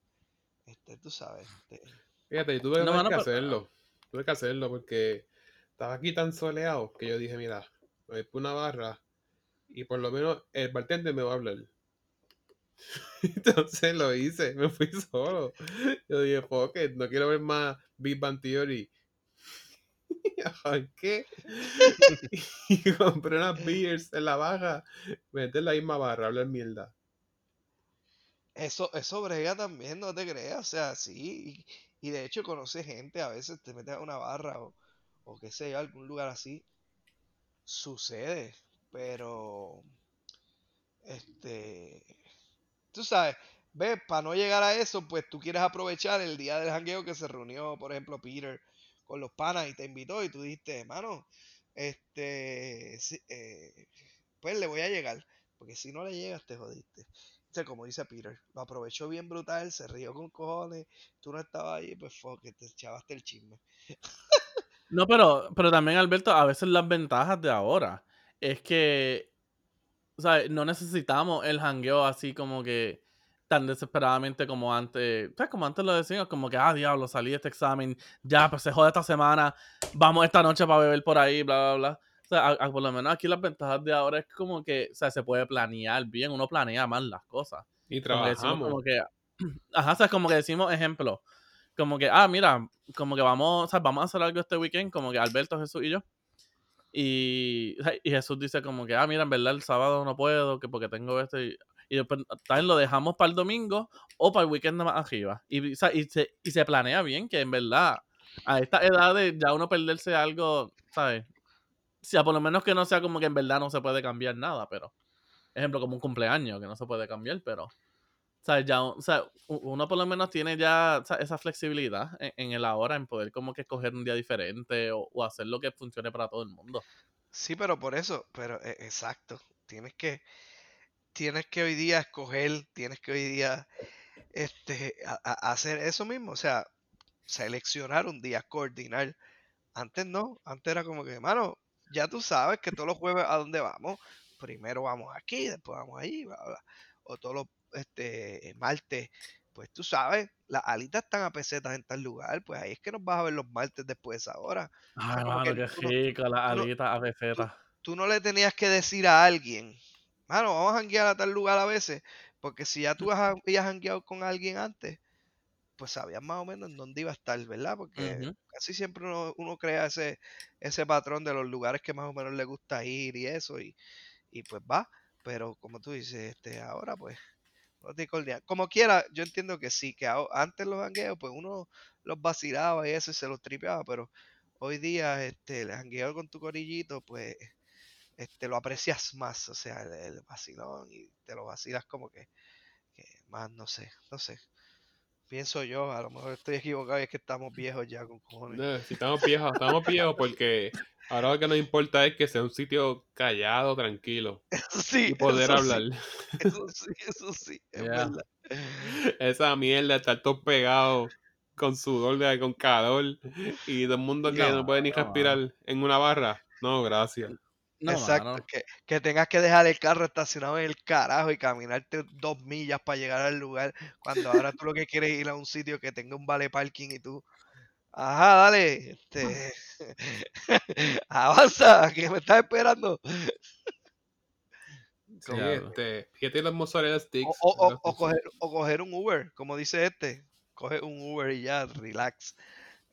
S2: este, tú sabes. Este...
S3: Fíjate, tuve que hacerlo. Tuve que hacerlo porque estaba aquí tan soleado que yo dije, mira, me voy una barra y por lo menos el bartender me va a hablar. [laughs] Entonces lo hice, me fui solo. Yo dije, fuck no quiero ver más Big Bang Theory. [laughs] ¿Qué? [laughs] y compré unas beers en la baja. Me metí en la misma barra, hablar mierda.
S2: Eso, eso brega también, no te creas. O sea, sí. Y, de hecho conoce gente, a veces te metes a una barra o, o qué sé yo, algún lugar así. Sucede. Pero. Este tú sabes, ves, para no llegar a eso, pues tú quieres aprovechar el día del jangueo que se reunió, por ejemplo, Peter con los panas y te invitó y tú dijiste, hermano, este, eh, pues le voy a llegar, porque si no le llegas te jodiste. O sea, como dice Peter, lo aprovechó bien brutal, se rió con cojones, tú no estabas ahí, pues fuck, te echabaste el chisme.
S1: no, pero, pero también, Alberto, a veces las ventajas de ahora es que o sea, no necesitamos el hangueo así como que tan desesperadamente como antes. O sea, como antes lo decíamos, como que, ah, diablo, salí de este examen, ya, pues se jode esta semana, vamos esta noche para beber por ahí, bla, bla, bla. O sea, por lo menos aquí las ventajas de ahora es como que, o sea, se puede planear bien, uno planea más las cosas.
S3: Y trabajamos.
S1: Como que, [clears throat] ajá, o sea, como que decimos ejemplo, como que, ah, mira, como que vamos, o sea, vamos a hacer algo este weekend, como que Alberto, Jesús y yo. [laughs] Y, Jesús dice como que, ah, mira, en verdad el sábado no puedo, que porque tengo esto. Y, después también lo dejamos para el domingo o para el weekend más arriba. Y, se, y se planea bien, que en verdad a esta edad de ya uno perderse algo, ¿sabes? Sea, por lo menos que no sea como que en verdad no se puede cambiar nada, pero... Ejemplo, como un cumpleaños, que no se puede cambiar, pero... sea, ya, o sea, uno por lo menos tiene ya o esa flexibilidad en, en el ahora, en poder como que escoger un día diferente o, o hacer lo que funcione para todo el mundo.
S2: Sí, pero por eso, pero e- exacto, tienes que, tienes que hoy día escoger, tienes que hoy día este, hacer eso mismo, o sea, seleccionar un día, coordinar. Antes no, antes era como que, mano, ya tú sabes que todos los jueves a dónde vamos, primero vamos aquí, después vamos ahí, bla, bla. O todos los este, martes, pues tú sabes, las alitas están a pesetas en tal lugar, pues ahí es que nos vas a ver los martes después de esa hora. Como
S1: mano, qué
S2: no-
S1: rico, las
S2: no-
S1: alitas a pesetas.
S2: Tú no le tenías que decir a alguien, mano, vamos a janguear a tal lugar a veces, porque si ya tú [laughs] habías jangueado con alguien antes, pues sabías más o menos en dónde iba a estar, ¿verdad? Porque casi siempre uno, uno crea ese, ese patrón de los lugares que más o menos le gusta ir y eso, y, y pues va. Pero como tú dices, este, ahora pues, Como quiera, yo entiendo que sí, que antes los jangueos, pues uno los vacilaba y eso y se los tripeaba, pero hoy día, este, el jangueo con tu corillito, pues, este, lo aprecias más, o sea, el, el vacilón y te lo vacilas como que, que más, no sé, no sé. Pienso yo, a lo mejor estoy equivocado y es que estamos viejos ya con cojones.
S3: No, si estamos viejos, estamos [laughs] viejos porque ahora lo que nos importa es que sea un sitio callado, tranquilo
S2: Eso sí,
S3: y poder
S2: eso sí,
S3: hablar.
S2: eso sí, eso sí, es
S1: Yeah.
S2: verdad.
S3: Esa mierda, estar todos pegados con sudor, de- con calor y todo el mundo que no,
S1: No,
S3: puede ni respirar en una barra. No, gracias.
S1: No,
S2: Exacto,
S1: mano.
S2: que, que tengas que dejar el carro estacionado en el carajo y caminarte dos millas para llegar al lugar, cuando ahora tú lo que quieres es ir a un sitio que tenga un vale parking y tú, ajá, dale, este, [laughs] avanza, que me estás esperando.
S3: Sí, este, fíjate los mozzarella
S2: O,
S3: sticks.
S2: o, o- o coger, o coger un Uber, como dice este, coge un Uber y ya, relax.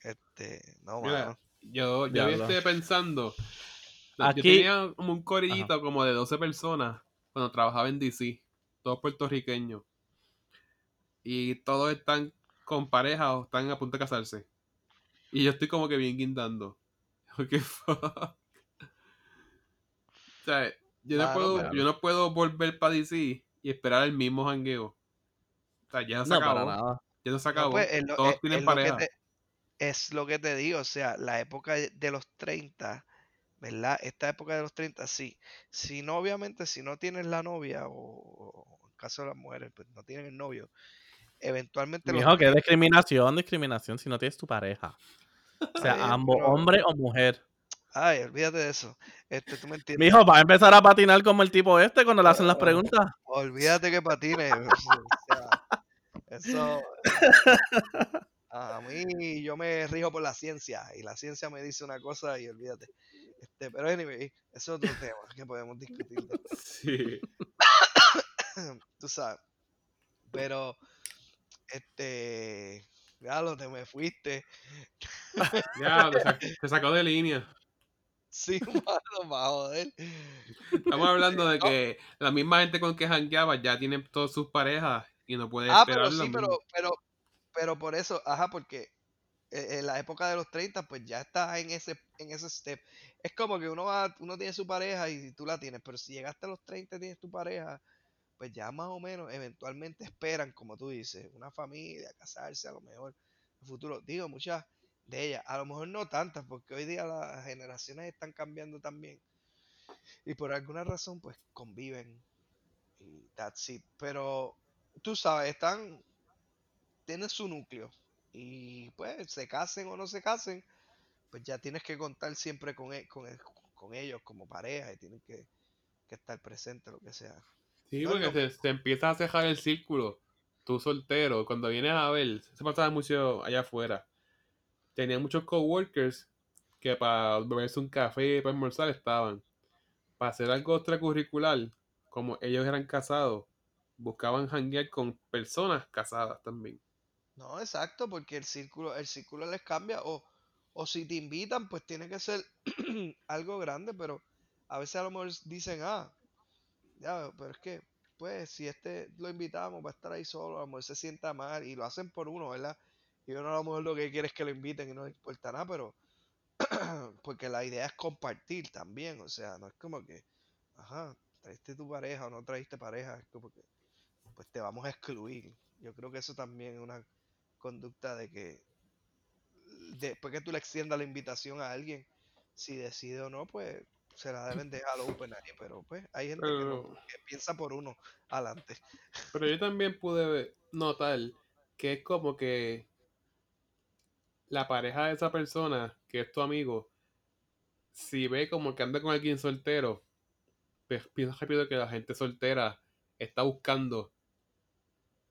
S2: Este, no,
S3: Mira,
S2: mano.
S3: Yo, yo estuve pensando. No,
S1: Aquí-
S3: Yo tenía como un corillito como de 12 personas cuando trabajaba en DC, todos puertorriqueños. Y todos están con pareja o están a punto de casarse. Y yo estoy como que bien guindando. [laughs] ¿Qué fuck? O sea, yo no,
S2: Mano,
S3: puedo, yo no puedo volver para DC y esperar el mismo jangueo. O sea, ya se
S1: No,
S3: acabó.
S1: para nada.
S3: Ya se
S2: No,
S3: acabó.
S2: pues, es lo-
S3: Todos
S2: es-
S3: tienen
S2: es lo que
S3: pareja.
S2: te- es lo que te digo, o sea, la época de los 30, ¿verdad? Esta época de los 30, sí. Si no, obviamente, si no tienes la novia, o, o en caso de las mujeres, pues no tienen el novio, eventualmente los
S1: Mijo, que
S2: 30
S1: discriminación, discriminación si no tienes tu pareja. O sea, ambos,
S2: pero-
S1: hombre o mujer.
S2: Ay, olvídate de eso. Este, tú me entiendes.
S1: Mijo, va a empezar a patinar como el tipo este cuando le hacen las preguntas.
S2: Olvídate que patines. o sea, eso. [laughs] A mí, yo me rijo por la ciencia. Y la ciencia me dice una cosa y olvídate. Este, pero anyway, eso es otro tema que podemos discutir. [laughs]
S3: Sí. [coughs]
S2: Tú sabes. Pero, este. Ya lo te me fuiste. [laughs]
S3: Ya, te, sac- te sacó de línea.
S2: Sí, [laughs] mano, va a joder.
S3: Estamos hablando de
S2: No.
S3: que la misma gente con que jangueaba ya tiene todas sus parejas y no puede
S2: Ah,
S3: esperar
S2: pero sí,
S3: mismo.
S2: pero, pero, pero por eso, ajá, porque en la época de los 30, pues ya estás en ese, en ese step. Es como que uno va, uno tiene su pareja y tú la tienes, pero si llegaste a los 30 y tienes tu pareja, pues ya más o menos eventualmente esperan, como tú dices, una familia, casarse a lo mejor el futuro. Digo, muchas de ellas, a lo mejor no tantas, porque hoy día las generaciones están cambiando también. Y por alguna razón, pues conviven. Y that's it. Pero tú sabes, están, tienen su núcleo. Y pues se casen o no se casen, pues ya tienes que contar siempre con, e- con, e- con ellos como pareja y tienen que, que estar presentes, lo que sea.
S3: Sí,
S2: No,
S3: porque
S2: no.
S3: se, se empieza a cejar el círculo. Tú soltero, cuando vienes a ver, se pasaba mucho allá afuera. Tenía muchos coworkers que para beberse un café, para almorzar estaban. Para hacer algo extracurricular, como ellos eran casados, buscaban janguear con personas casadas también.
S2: No, exacto, porque el círculo, el círculo les cambia. O, o si te invitan, pues tiene que ser [clears throat] algo grande, pero a veces a lo mejor dicen, ah, ya, pero es que, pues, si este lo invitamos, va a estar ahí solo, a lo mejor se sienta mal, y lo hacen por uno, ¿verdad? Y uno a lo mejor lo que quiere es que lo inviten y no le importa nada, pero [clears throat] porque la idea es compartir también, o sea, no es como que, ajá, traiste tu pareja o no traiste pareja, es como que pues te vamos a excluir. Yo creo que eso también es una conducta de que después que tú le extiendas la invitación a alguien, si decide o no, pues se la deben dejar open ahí, pero pues hay gente que, no-
S3: Pero,
S2: que piensa por uno adelante.
S3: pero yo también pude notar que es como que la pareja de esa persona, que es tu amigo, si ve como que anda con alguien soltero, pues piensa rápido que la gente soltera está buscando.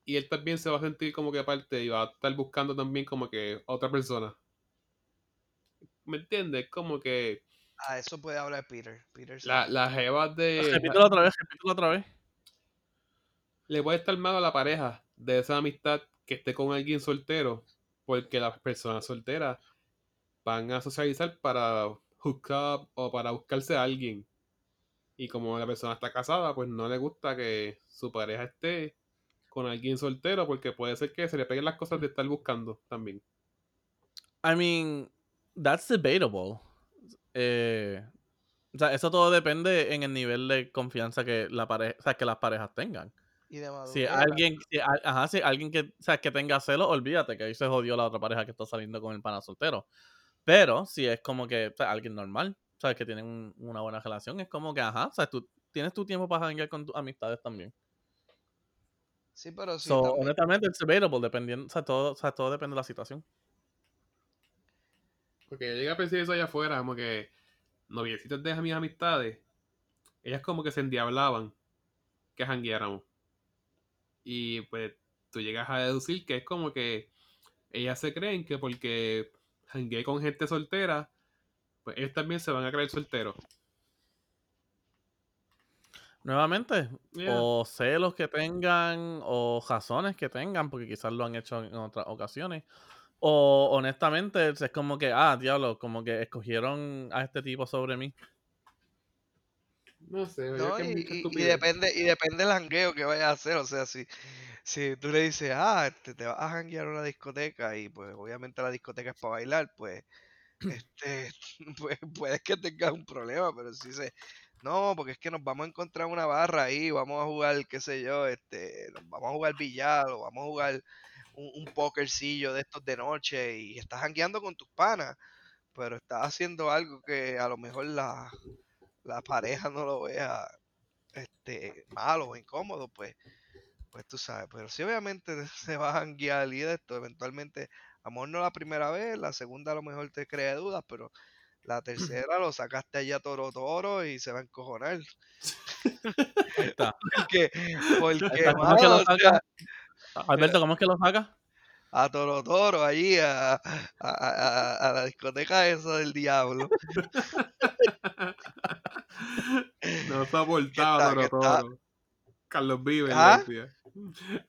S3: Y él también se va a sentir como que aparte y va a estar buscando también como que a otra persona. ¿Me entiendes? Como que
S2: A eso puede hablar Peter. Peter
S3: la, las jevas de...
S1: Repítelo otra vez, repítelo otra vez.
S3: le puede estar mal a la pareja de esa amistad que esté con alguien soltero, porque las personas solteras van a socializar para hook up o para buscarse a alguien. Y como la persona está casada, pues no le gusta que su pareja esté con alguien soltero, porque puede ser que se le peguen las cosas de estar buscando también.
S1: I mean, that's debatable. Eh, o sea, eso todo depende en el nivel de confianza que la pareja, o sea, que las parejas tengan.
S2: Y de
S1: Si alguien, si, a- ajá, si alguien que, o sea, que tenga celos, olvídate que ahí se jodió la otra pareja que está saliendo con el pana soltero. Pero si es como que o sea, alguien normal, sabes que tienen un- una buena relación, es como que, ajá, o sea, tú tienes tu tiempo para janguear con tus amistades también.
S2: Sí, pero sí.
S1: so, honestamente, it's debatable, dependiendo, o sea, todo, o sea, todo depende de la situación.
S3: Porque yo llegué a pensar eso allá afuera, como que noviecitas de mis amistades, ellas como que se endiablaban que jangueáramos. Y pues tú llegas a deducir que es como que ellas se creen que porque jangueé con gente soltera, pues ellos también se van a creer solteros.
S1: Nuevamente,
S3: Yeah.
S1: o celos que tengan, o razones que tengan, porque quizás lo han hecho en otras ocasiones. O honestamente, es como que, ah, diablo, como que escogieron a este tipo sobre mí.
S3: No sé,
S2: No,
S3: que es
S2: y, y- y depende, y depende del jangueo que vayas a hacer. O sea, si, si tú le dices, ah, este, te vas a janguear a una discoteca y pues obviamente la discoteca es para bailar, pues este, [laughs] pues puedes que tengas un problema, pero si dices, no, porque es que nos vamos a encontrar una barra ahí, vamos a jugar, qué sé yo, este, vamos a jugar billar o vamos a jugar un, un pokercillo de estos de noche y estás jangueando con tus panas, pero estás haciendo algo que a lo mejor la, la pareja no lo vea este malo o incómodo, pues, pues tú sabes, pero sí obviamente [laughs] se va a janguear y de esto, eventualmente, amor no la primera vez, la segunda a lo mejor te crea dudas, pero la tercera lo sacaste allá toro toro y se va a encojonar. [laughs]
S1: Ahí está.
S2: Porque, porque
S1: está, ¿cómo es que lo
S2: o sea,
S1: saca? Alberto, ¿cómo es que lo saca?
S2: a toro toro allí a, a, a- a la discoteca esa del diablo. [laughs]
S3: No soportaba
S2: Que
S3: Toro
S2: está-
S3: Toro. Carlos Vive, le
S2: ¿Ah?
S3: decía.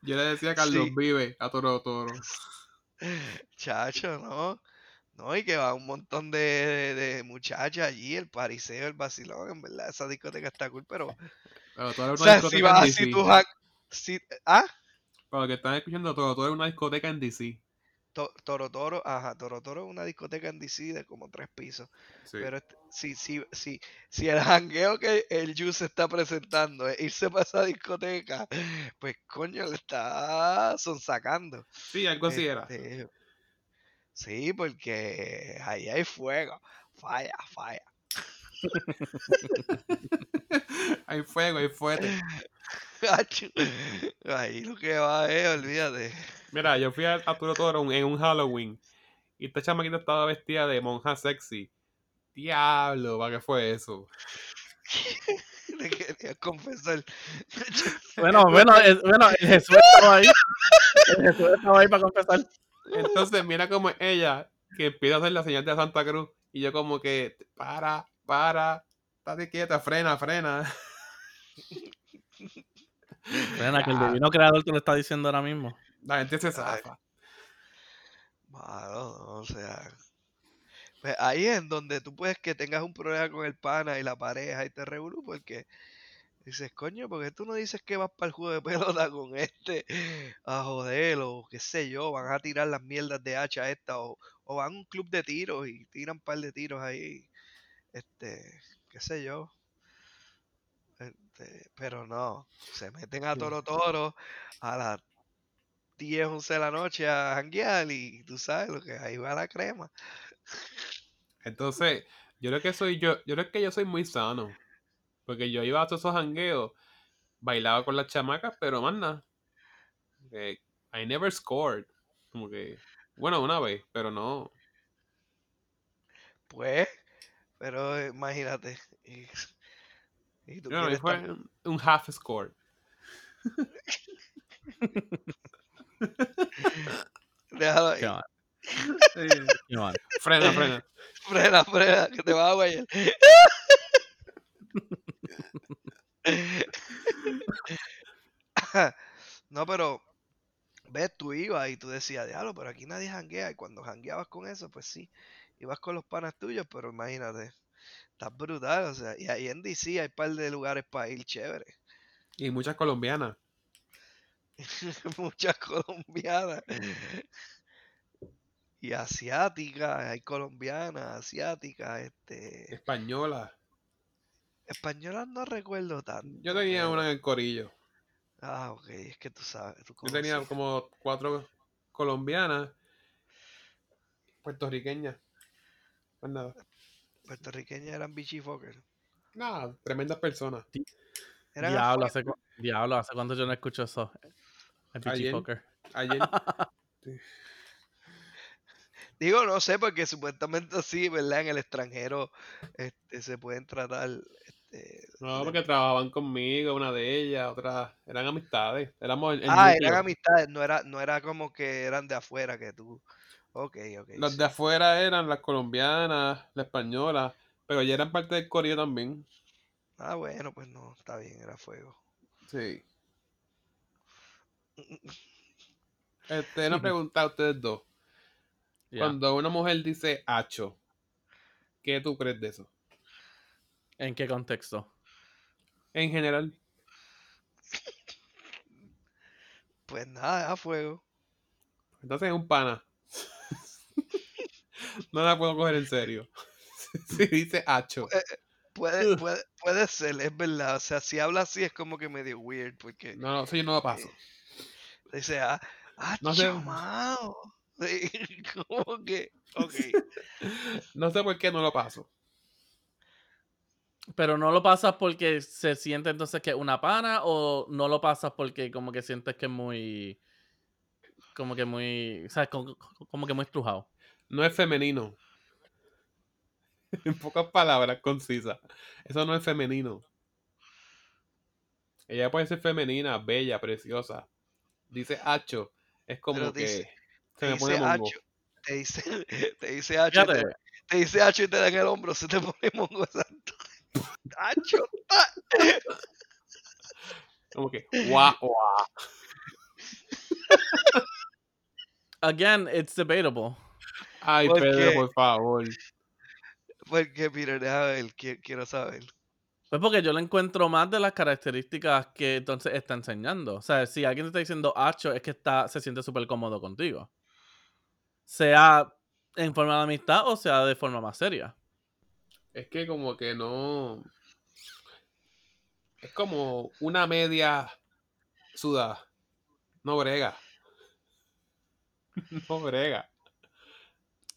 S3: Yo le decía Carlos
S2: Sí.
S3: Vive a Toro Toro.
S2: Chacho, ¿no? No, y que va un montón de, de, de muchachas allí, el pariseo, el vacilón, en verdad, esa discoteca está cool, pero... [laughs] O sea, si vas así tú... si- ¿Ah?
S3: Para que están escuchando, Toro Toro es una discoteca en DC.
S2: To- Toro Toro, ajá, Toro Toro es una discoteca en DC de como tres pisos.
S3: Sí.
S2: Pero este- si, si, si, si el jangueo que el Juice está presentando es irse para esa discoteca, pues coño, le está sonsacando.
S3: Sí, algo así era.
S2: Sí, porque ahí hay fuego. Falla, falla. [laughs]
S3: hay fuego, hay fuerte.
S2: Gacho. Ahí lo que va es, olvídate.
S3: Mira, yo fui a, a Toro Toro en un Halloween y esta chamaquita estaba vestida de monja sexy. Diablo, ¿para qué fue eso? [laughs]
S2: Le quería confesar.
S1: Bueno, bueno, es- bueno, el Jesús estaba ahí. El Jesús estaba ahí para confesar.
S3: Entonces, mira como ella que empieza a hacer la señal de Santa Cruz y yo como que, para, para, estate quieta, frena, frena. [laughs]
S1: Frena, que el divino creador te lo está diciendo ahora mismo.
S3: La gente se zafa.
S2: Mano, no, o sea. Pues ahí es en donde tú puedes que tengas un problema con el pana y la pareja y te revolú porque dices, coño, porque tú no dices que vas para el juego de pelota con este a joder o qué sé yo, van a tirar las mierdas de hacha esta o, o van a un club de tiros y tiran un par de tiros ahí, este, qué sé yo. Este, pero no, se meten a Toro Toro a las 10, 11 de la noche a janguear y tú sabes lo que ahí va la crema.
S3: Entonces, yo creo que soy yo, yo creo que yo soy muy sano. Porque yo iba a todos esos jangueos, bailaba con las chamacas, pero más nada. Eh, I never scored. Como que, bueno, una vez, pero no.
S2: Pues, pero eh, imagínate. Y, y tú
S3: No, no, fue
S2: estar-
S3: un, un half score. [laughs]
S2: déjalo ahí.
S3: Frena, frena. [laughs]
S2: Frena, frena, que te vas a guayar. [laughs] [laughs] no, pero ves, tú ibas y tú decías, diablo, pero aquí nadie janguea. Y cuando jangueabas con eso, pues sí, ibas con los panas tuyos, pero imagínate, estás brutal. O sea, y ahí en DC hay un par de lugares para ir chévere.
S3: Y muchas colombianas. [laughs]
S2: Muchas colombianas. Y asiáticas, hay colombianas, asiáticas, este.
S3: Españolas.
S2: Españolas no recuerdo tanto.
S3: Yo tenía
S2: pero-
S3: una en el corillo.
S2: Ah, ok, es que tú sabes. Tú
S3: Yo tenía como cuatro colombianas, puertorriqueñas. Pues nada.
S2: Puertorriqueñas eran bichi fucker.
S3: Nada, tremendas personas.
S1: Diablo, hace, diablo, hace cuánto yo no escucho eso. El
S3: Ayer.
S1: Fucker.
S3: Ayer, [laughs]
S2: Digo, no sé, porque supuestamente así, ¿verdad? En el extranjero este, se pueden tratar. Este,
S3: no,
S2: de-
S3: porque trabajaban conmigo, una de ellas, otra, eran amistades. Éramos el, el
S2: Ah,
S3: núcleo.
S2: eran amistades, no era, no era como que eran de afuera que tú. Ok, ok.
S3: Los
S2: sí.
S3: de afuera eran las colombianas, las españolas, pero ya eran parte del corillo también.
S2: Ah, bueno, pues no, está bien, era fuego.
S3: Sí. [laughs] Este, una pregunta a ustedes dos. Cuando una mujer dice hacho, ¿qué tú crees de eso?
S1: ¿En qué contexto?
S3: En general,
S2: Pues nada, a fuego.
S3: entonces es un pana. [laughs] no la puedo coger en serio. [laughs] si dice hacho.
S2: Puede,
S3: Ugh.
S2: puede, puede ser, es verdad. O sea, si habla así es como que medio weird, porque
S3: No, no, eso yo no lo paso.
S2: dice, ah, ah,
S3: No sé.
S2: chamao". [laughs] Sí, como que, ok. [laughs]
S3: No sé por qué no lo paso.
S1: Pero no lo pasas porque se siente entonces que es una pana o no lo pasas porque como que sientes que es muy como que muy, ¿sabes? Como, como que muy estrujado.
S3: No es femenino. [laughs] en pocas palabras, concisas. Eso no es femenino. Ella puede ser femenina, bella, preciosa. Dice hacho. Es como
S2: Pero
S3: que
S2: dice-
S3: se
S2: Te
S3: me pone
S2: dice
S3: mongo.
S2: te dice, [laughs] te dice hacho, y te, dice hacho y te da en el hombro, se te pone mongo [laughs] exacto. Hacho.
S3: Como que guau, guau.
S1: again, it's debatable.
S3: Ay,
S2: ¿Por
S3: Pedro,
S2: qué?
S3: por favor.
S2: Porque, Peter, déjame ver, qui- quiero saber.
S1: Pues porque yo le encuentro más de las características que entonces está enseñando. O sea, si alguien te está diciendo hacho, es que está, se siente súper cómodo contigo. Sea en forma de amistad o sea de forma más seria.
S3: Es que como que no. Es como una media sudada. No brega. [laughs] No brega.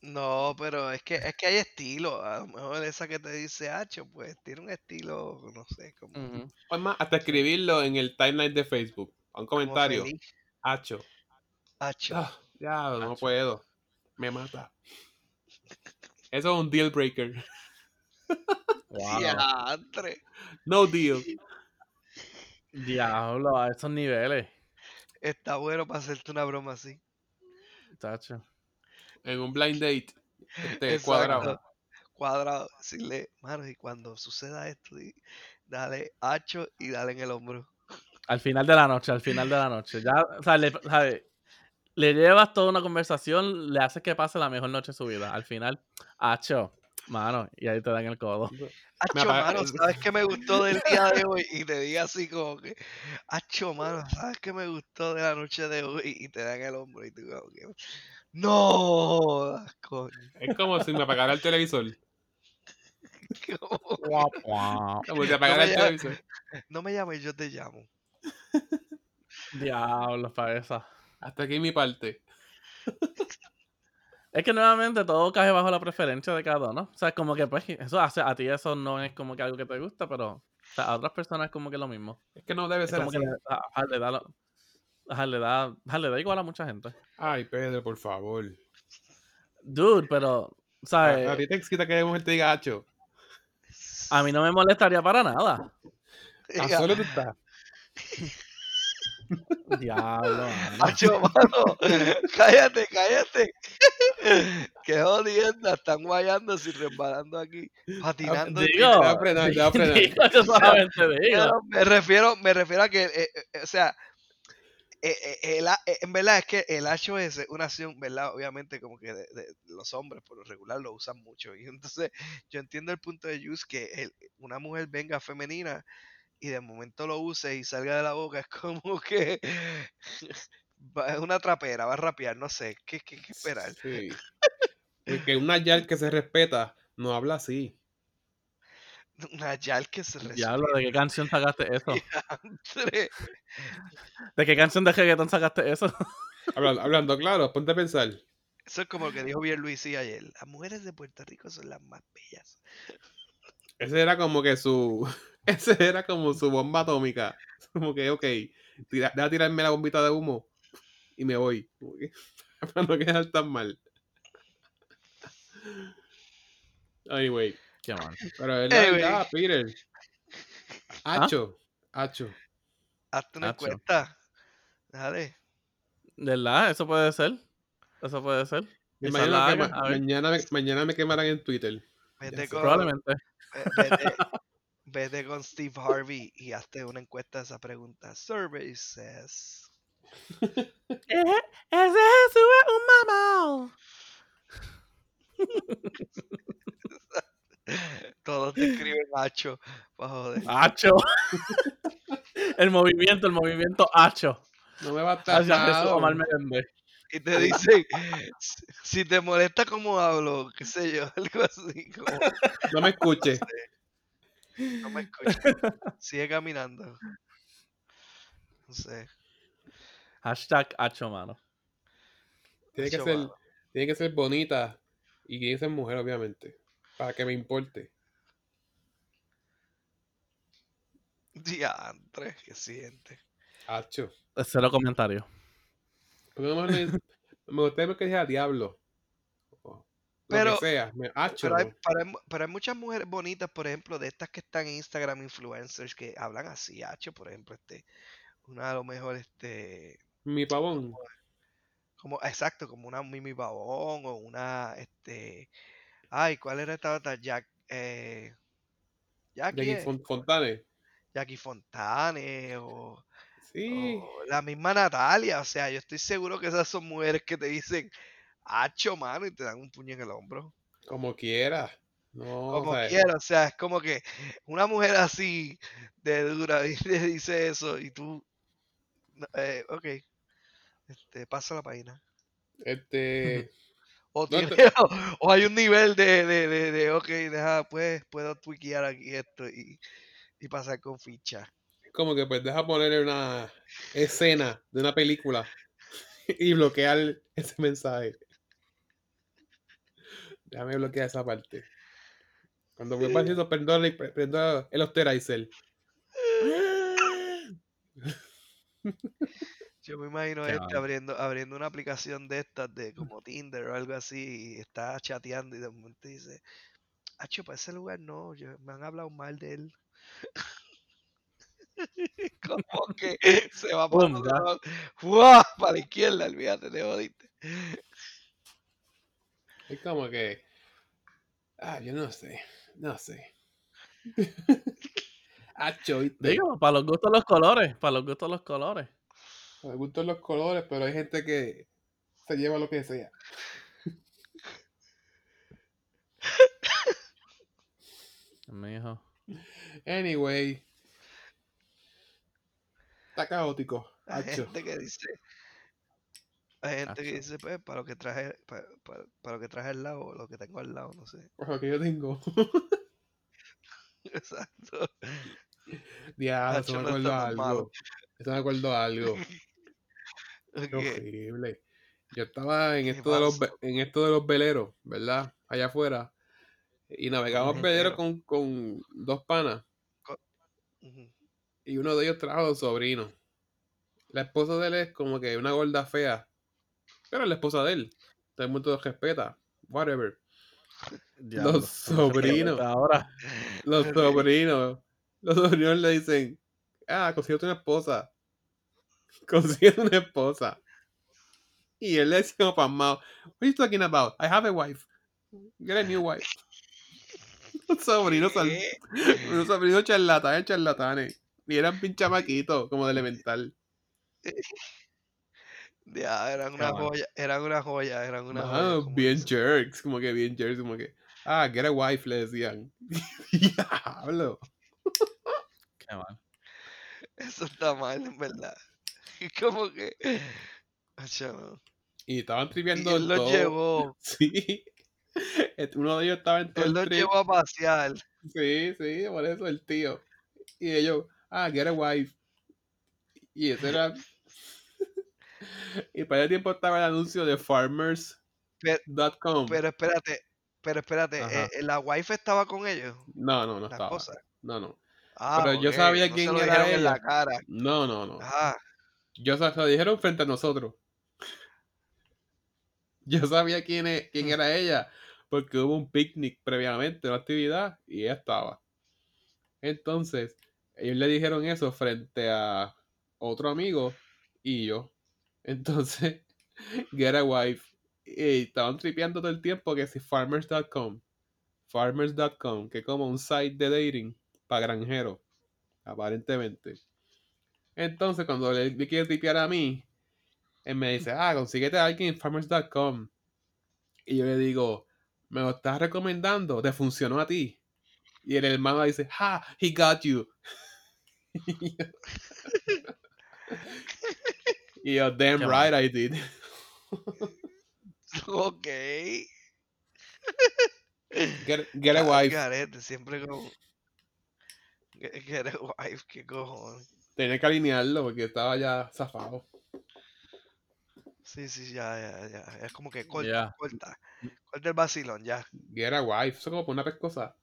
S2: No, pero es que es que hay estilo. A lo mejor esa que te dice hacho, pues tiene un estilo, no sé, como.
S3: Es más, hasta escribirlo en el timeline de Facebook. A un comentario. Hacho.
S2: Hacho.
S3: Ah, ya, no puedo. Me mata. Eso es un deal breaker. [laughs]
S1: Wow.
S3: No deal.
S1: Diablo, a esos niveles.
S2: Está bueno para hacerte una broma así.
S1: Tacho.
S3: En un blind date. Este,
S2: Exacto.
S3: cuadrado.
S2: Cuadrado. Decirle, mano, y cuando suceda esto, dale hacho y dale en el hombro.
S1: Al final de la noche, al final de la noche. Ya, o sea, le, sabe, le llevas toda una conversación, le haces que pase la mejor noche de su vida. Al final, hacho, mano, y ahí te dan el codo.
S2: Hacho, mano, ¿sabes qué me gustó del día de hoy? Y te diga así como que, Hacho, mano, ¿sabes qué me gustó de la noche de hoy? Y te dan el hombro y tú como que, no, coño.
S3: Es como si me apagara el televisor. [laughs]
S2: Como,
S3: si apagara el
S2: ya-
S3: televisor.
S2: no me llames, yo te llamo. [laughs]
S1: Diablos, para esa.
S3: Hasta aquí mi parte.
S1: Es que nuevamente todo cae bajo la preferencia de cada uno. O sea, es como que pues eso hace, a ti eso no es como que algo que te gusta, pero o sea, a otras personas es como que lo mismo.
S3: Es que no debe
S1: Es
S3: ser
S1: como
S3: así.
S1: que le, a- a- le da lo- ajá, le da, ajá, le da igual a mucha gente.
S3: Ay, Pedro, por favor.
S1: Dude, pero,
S3: A,
S1: ¿sabes?
S3: a ti te excita que mujer te diga hacho.
S1: A mí no me molestaría para nada.
S3: A [laughs]
S2: Diga,
S3: solo tú estás. [laughs]
S1: Diablo.
S2: Macho, mano, cállate, cállate. Qué jodienda, están guayando y resbalando aquí, patinando.
S1: Digo,
S3: Te va a frenar, te va a [laughs] frenar.
S1: digo, yo solamente digo.
S2: Me refiero, me refiero a que, eh, eh, o sea, eh, eh, el eh, en verdad es que el HOS es una acción, ¿verdad? Obviamente como que de- de los hombres por lo regular lo usan mucho. Y entonces yo entiendo el punto de Juice que el- una mujer venga femenina y de momento lo use y salga de la boca, es como [laughs] que es una trapera, va a rapear, no sé, ¿qué, qué, qué esperar?
S3: Sí. [laughs] Porque una yal que se respeta no habla así.
S2: Una yal que se
S1: Diablo, ¿de qué canción sacaste eso? [laughs] ¿De qué canción de reggaeton sacaste eso?
S3: Habla- hablando claro, ponte a pensar.
S2: Eso es como lo que dijo bien Luis y ayer. Las mujeres de Puerto Rico son las más bellas.
S3: Ese era como que su. [laughs] Ese era como su bomba atómica. Como que, ok, tira, deja tirarme la bombita de humo y me voy. Que, [laughs] Para no quedar tan mal. Anyway,
S1: Qué mal.
S3: pero es la
S2: Anyway.
S3: verdad, Peter. Hacho, hacho.
S2: Hazte una
S1: Nacho.
S2: encuesta. Dale.
S1: ¿Verdad? Eso puede ser. Eso puede ser.
S3: Mañana, me mañana, me, mañana me quemarán en Twitter.
S2: Vete
S3: sé.
S2: con,
S1: Probablemente.
S2: vete, vete con Steve Harvey y hazte una encuesta de esa pregunta. Survey says.
S1: Ese Jesús es un mamá. [laughs]
S2: Todos te escriben joder.
S1: Hacho. [laughs] el movimiento, el movimiento hacho.
S3: No me va a estar.
S2: Y te dicen, si- te molesta cómo hablo, qué sé yo, [laughs] algo así. Como,
S3: No me escuche.
S2: no me [laughs] escuchas. Sigue caminando. No sé.
S1: Hashtag hacho, mano.
S3: Tiene que ser, tiene que ser bonita y tiene que ser mujer, obviamente. Para que me importe.
S2: Diantre, que siente.
S3: Hacho.
S1: Cero comentario.
S3: Porque no me, [laughs] me, me gustaría que dijera diablo. Lo
S2: Pero-
S3: que sea.
S2: Pero hay, pero, muchas mujeres bonitas, por ejemplo, de estas que están en Instagram influencers que hablan así, hacho, por ejemplo, este, una a lo mejor, este,
S3: Mi pavón.
S2: como, exacto, como una Mimi Babón o una, este, ay, ¿cuál era esta otra? Jack, eh, Jackie,
S3: Jackie
S2: eh,
S3: Fon- Fontane.
S2: Jackie Fontane o,
S3: Sí.
S2: o la misma Natalia, o sea, yo estoy seguro que esas son mujeres que te dicen, hacho, mano, y te dan un puño en el hombro.
S3: Como quiera. No,
S2: como
S3: o sea,
S2: quiera, o sea, es como que una mujer así de dura y le dice eso y tú, eh, ok, este, pasa la página.
S3: Este. [laughs]
S2: Tiene- [laughs] o hay un nivel de, de, de, de, ok, deja, pues, puedo tweakear aquí esto y, y pasar con ficha.
S3: como que pues deja ponerle una escena de una película [laughs] y bloquear ese mensaje. Déjame bloquear esa parte. Cuando vuelva haciendo prendo, el- prendo el Osterizer. [laughs]
S2: Yo me imagino este abriendo, abriendo una aplicación de estas de como Tinder o algo así y está chateando y de momento dice, Acho, para ese lugar no, yo- me han hablado mal de él. [laughs] como que se va por para la izquierda, olvídate, te jodiste.
S3: Es como que. Ah, yo no sé. No sé. [laughs] Hacho, ¿viste?
S1: Digo, para los gustos los colores. Para los gustos los colores.
S3: Me gustan los colores, pero hay gente que se lleva lo que sea.
S1: Mi hijo.
S3: Anyway. Está caótico.
S2: Hay
S3: Hacho.
S2: gente que dice, hay gente que dice, pues, para lo que traje, para, para- para lo que traje al lado, lo que tengo al lado, no sé. [laughs]
S3: Por lo que yo tengo. [laughs]
S2: Exacto. Nacho
S3: eso me acuerdo a
S2: malo.
S3: algo. Eso me acuerdo a algo. Qué [laughs]
S2: Ok.
S3: horrible. Yo estaba en
S2: ¿Qué
S3: esto de los en esto de los veleros, ¿verdad? Allá afuera. Y navegamos
S2: Ujú.
S3: veleros con, con dos panas. Y uno de ellos trajo dos sobrinos. La esposa de él es como que una gorda fea. Es la esposa de él. Todo el mundo lo respeta. Whatever. [laughs]
S1: Diablo. [laughs]
S3: Los sobrinos.
S1: Ahora.
S3: Los [laughs] sobrinos. Los sobrinos le dicen, ah, consíguete una esposa. Consíguete una esposa. Y él le decía pasmado, what are you talking about? I have a wife. Get a new wife. Los sobrinos, los sobrinos charlatanes, charlatanes. Y eran pinchamaquitos, como de elemental.
S2: Ya, eran una joya, eran una joya, eran una joya. como
S3: bien jerks, como que bien jerks, como que, ah, get a wife, le decían. [laughs] Diablo.
S1: Qué mal.
S2: Eso está mal, en verdad. Y [laughs] como que.
S3: Y estaban
S2: Y
S3: tripeando
S2: él los
S3: todo.
S2: llevó, [laughs]
S3: Sí. Uno de ellos estaba en todo
S2: él
S3: el
S2: los llevó a pasear.
S3: Sí, sí, por eso el tío. Y ellos, ah, get a wife. Y ese era. Y para ese tiempo estaba el anuncio de farmers.com.
S2: Pero espérate, pero espérate, eh, ¿la wife estaba con ellos?
S3: No, no, no estaba. No, no.
S2: Ah,
S3: Pero yo sabía
S2: no
S3: quién
S2: se lo
S3: era
S2: dijeron en la
S3: ella.
S2: cara.
S3: No, no, no.
S2: Ajá.
S3: Yo sa- se lo dijeron frente a nosotros. [laughs] Yo sabía quién, es- quién era ella. Porque hubo un picnic previamente, una actividad, y ella estaba. Entonces, ellos le dijeron eso frente a otro amigo y yo. Entonces, [laughs] get a wife. Y estaban tripeando todo el tiempo que si farmers.com. Farmers.com, que como un site de dating para granjeros, aparentemente. Entonces, cuando le, le quiere tripear a mí, él me dice, ah, consíguete a alguien en farmers.com. Y yo le digo, me lo estás recomendando, te funcionó a ti. Y el hermano dice, ha, he got you. [laughs] y yo, damn
S1: Qué
S3: right I did. [laughs]
S2: Ok.
S3: Get, get a wife.
S2: garete, siempre con. Get, get a wife, qué cojones.
S3: Tenía que alinearlo porque estaba ya zafado.
S2: Sí, sí, ya, ya, ya. Es como que corta,
S1: Ya.
S2: corta. Corta el vacilón, ya.
S3: Get a wife. Eso es como por una pescosa.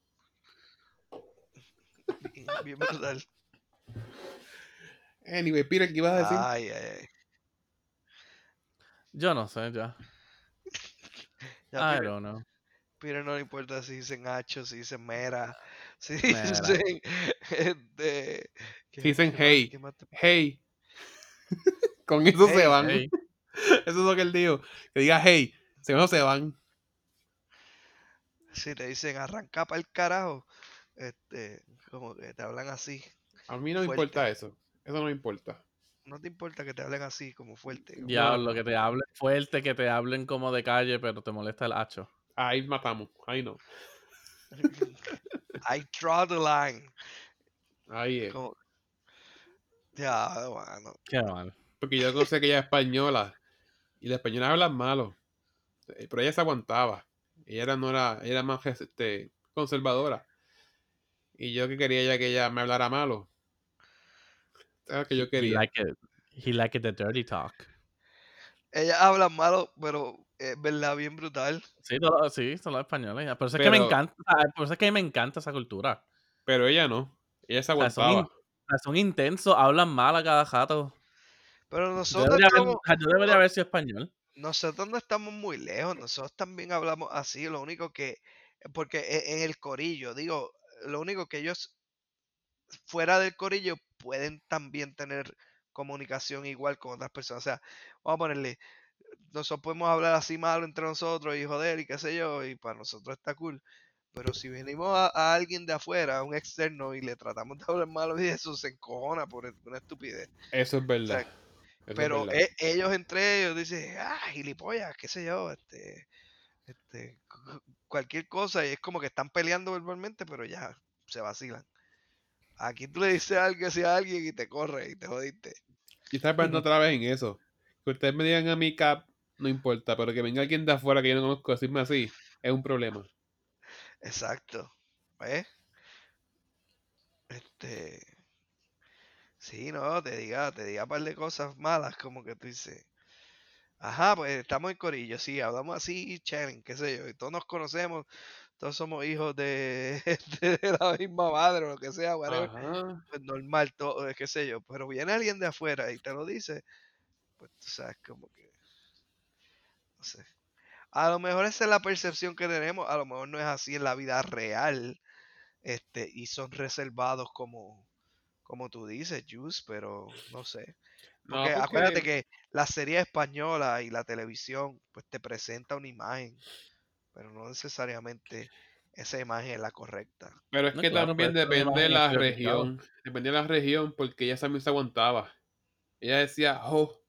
S2: Bien, [laughs] bien brutal.
S3: Anyway, Peter, ¿qué ibas a decir?
S2: Ay, ay, ay.
S1: Yo no sé, ya. [laughs]
S2: Ya
S1: I
S2: Peter,
S1: don't know.
S2: Peter no le importa si dicen hacho, si dicen mera, [laughs] si
S1: Mera.
S2: dicen. Este, ¿qué-
S3: Si dicen hey.
S2: qué más te-
S3: Hey. [laughs] Con eso se van.
S1: Hey,
S3: Eso es lo que él dijo. Que diga hey. Si no se van.
S2: Si te dicen arranca para el carajo, este, como que te hablan así.
S3: A mí no me importa eso. Eso no me importa.
S2: No te importa que te hablen así, como fuerte. como-
S1: diablo, que te hablen fuerte, que te hablen como de calle, pero te molesta el hacho.
S3: Ahí matamos. Ahí no. [laughs]
S2: I draw the line.
S3: Ahí es.
S2: Como- Ya, bueno.
S1: Qué mal.
S3: Porque yo conocí que ella es española. Y la española habla malo. Eh, Pero ella se aguantaba. Ella era, no era, ella era más este, conservadora. Y yo que quería ya que ella me hablara malo. Lo que yo
S1: He
S3: quería.
S1: like it. He like it the dirty talk.
S2: Ella habla malo, pero es verdad, bien brutal.
S1: Sí, todo- sí, son los españoles. Por eso es que me
S3: Pero-
S1: encanta, por eso es que me encanta esa cultura.
S3: Pero ella no. Ella se
S1: O sea, son,
S3: aguantaba.
S1: in- son intensos, hablan mal a cada jato.
S2: Pero
S1: Yo
S2: nosotros
S1: debería, haber,
S2: estamos,
S1: sea, yo debería haber sido español.
S2: nosotros no estamos muy lejos, nosotros también hablamos así, lo único que, porque e- en el corillo, digo, lo único que ellos fuera del corillo pueden también tener comunicación igual con otras personas. O sea, vamos a ponerle, nosotros podemos hablar así malo entre nosotros y joder y qué sé yo, y para nosotros está cool. Pero si venimos a, a alguien de afuera, a un externo, y le tratamos de hablar malo y eso se encojona por una estupidez.
S3: Eso es verdad.
S2: sea,
S3: Eso es
S2: Pero
S3: verdad.
S2: e- ellos entre ellos dicen, ah, gilipollas, qué sé yo, este, este, cu- cualquier cosa, y es como que están peleando verbalmente, pero ya se vacilan. Aquí tú le dices algo así a alguien y te corre y te jodiste.
S3: Yo estaba pensando otra vez en eso. Que ustedes me digan a mi cap, no importa. Pero que venga alguien de afuera que yo no conozco a decirme así, es un problema.
S2: Exacto. ¿Ves? Este. Sí, no, te diga, te diga un par de cosas malas, como que tú dices. Ajá, pues estamos en Corillo, sí, hablamos así, chévere, qué sé yo, y todos nos conocemos, todos somos hijos [laughs] de, de la misma madre o lo que sea, whatever, pues normal, todo, qué sé yo, pero viene alguien de afuera y te lo dice, pues tú sabes, como que, no sé. A lo mejor esa es la percepción que tenemos, a lo mejor no es así en la vida real, este, y son reservados como, como tú dices, Juice, pero no sé.
S3: No,
S2: porque acuérdate que la serie española y la televisión, pues te presenta una imagen, pero no necesariamente esa imagen es la correcta.
S3: Pero es
S1: No,
S3: que
S1: claro,
S3: también depende de la región. Depende de la región porque ella también se aguantaba. Ella decía ho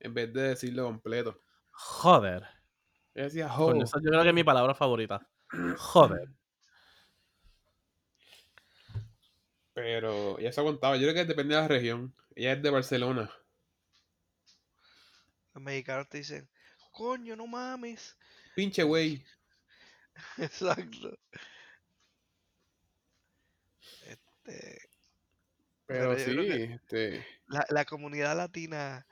S3: en vez de decirlo completo.
S1: Joder.
S3: Ella decía
S1: Coño,
S3: ho.
S1: esa yo creo que es mi palabra favorita. Joder.
S3: Pero ella se aguantaba. Yo creo que depende de la región. Ella es de Barcelona.
S2: Los mexicanos te dicen, coño, no mames.
S3: Pinche güey. [laughs]
S2: Exacto. Este,
S3: Pero sí, este.
S2: la, la comunidad latina,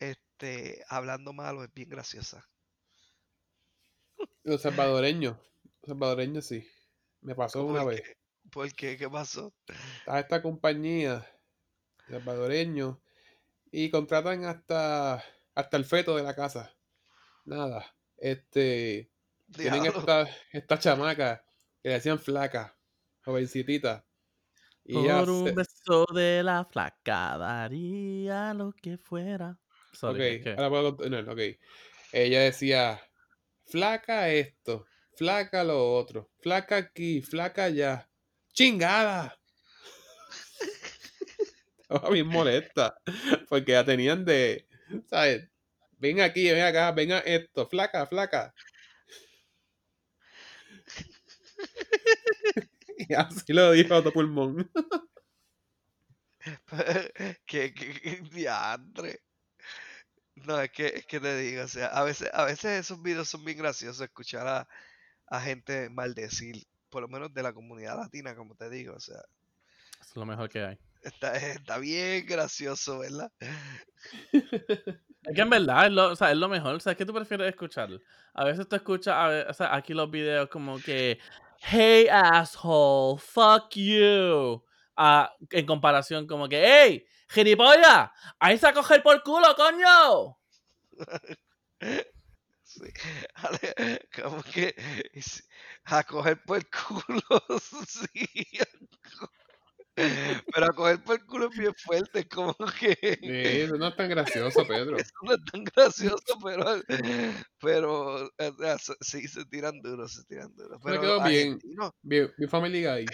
S2: este, hablando malo es bien graciosa.
S3: Los salvadoreños. Los salvadoreños sí. Me pasó
S2: ¿Por
S3: una
S2: qué?
S3: vez.
S2: ¿Por qué? ¿Qué pasó?
S3: Está esta compañía de salvadoreños y contratan hasta, hasta el feto de la casa. Nada. Este. Tienen esta, esta chamaca que le decían flaca, jovencitita. Y
S1: Por un
S3: se-
S1: beso de la flaca daría lo que fuera. Sorry,
S3: Ok, ahora puedo continuar, ok. Ella decía, flaca esto, flaca lo otro, flaca aquí, flaca allá. ¡Chingada! [laughs] Estaba bien molesta, porque la tenían de, ¿sabes? Ven aquí, ven acá, ven a esto, flaca, flaca. [laughs] Y así lo dijo a todo pulmón.
S2: que, [laughs] que, que diantre. No, es que, es que te digo, o sea, a veces, a veces esos videos son bien graciosos escuchar a, a gente maldecir, por lo menos de la comunidad latina, como te digo, o sea,
S1: Es lo mejor que hay.
S2: Está, está bien gracioso, ¿verdad?
S1: Es que en verdad es lo, o sea, es lo mejor. O sea, ¿qué tú prefieres escuchar? A veces tú escuchas a o sea, aquí los videos como que, hey asshole, fuck you. Ah, en comparación como que, hey, gilipollas, ahí se a coger por culo, coño.
S2: Sí. Como que a coger por culo, [laughs] sí. Pero a coger por el culo es bien fuerte, como que
S3: Sí, eso no es tan gracioso, Pedro.
S2: eso no es tan gracioso, pero, pero o sea, se- sí se tiran duros, se tiran duros.
S3: Me
S2: Pero
S3: quedó
S2: los
S3: bien.
S2: argentinos,
S3: Mi, mi Family Guy.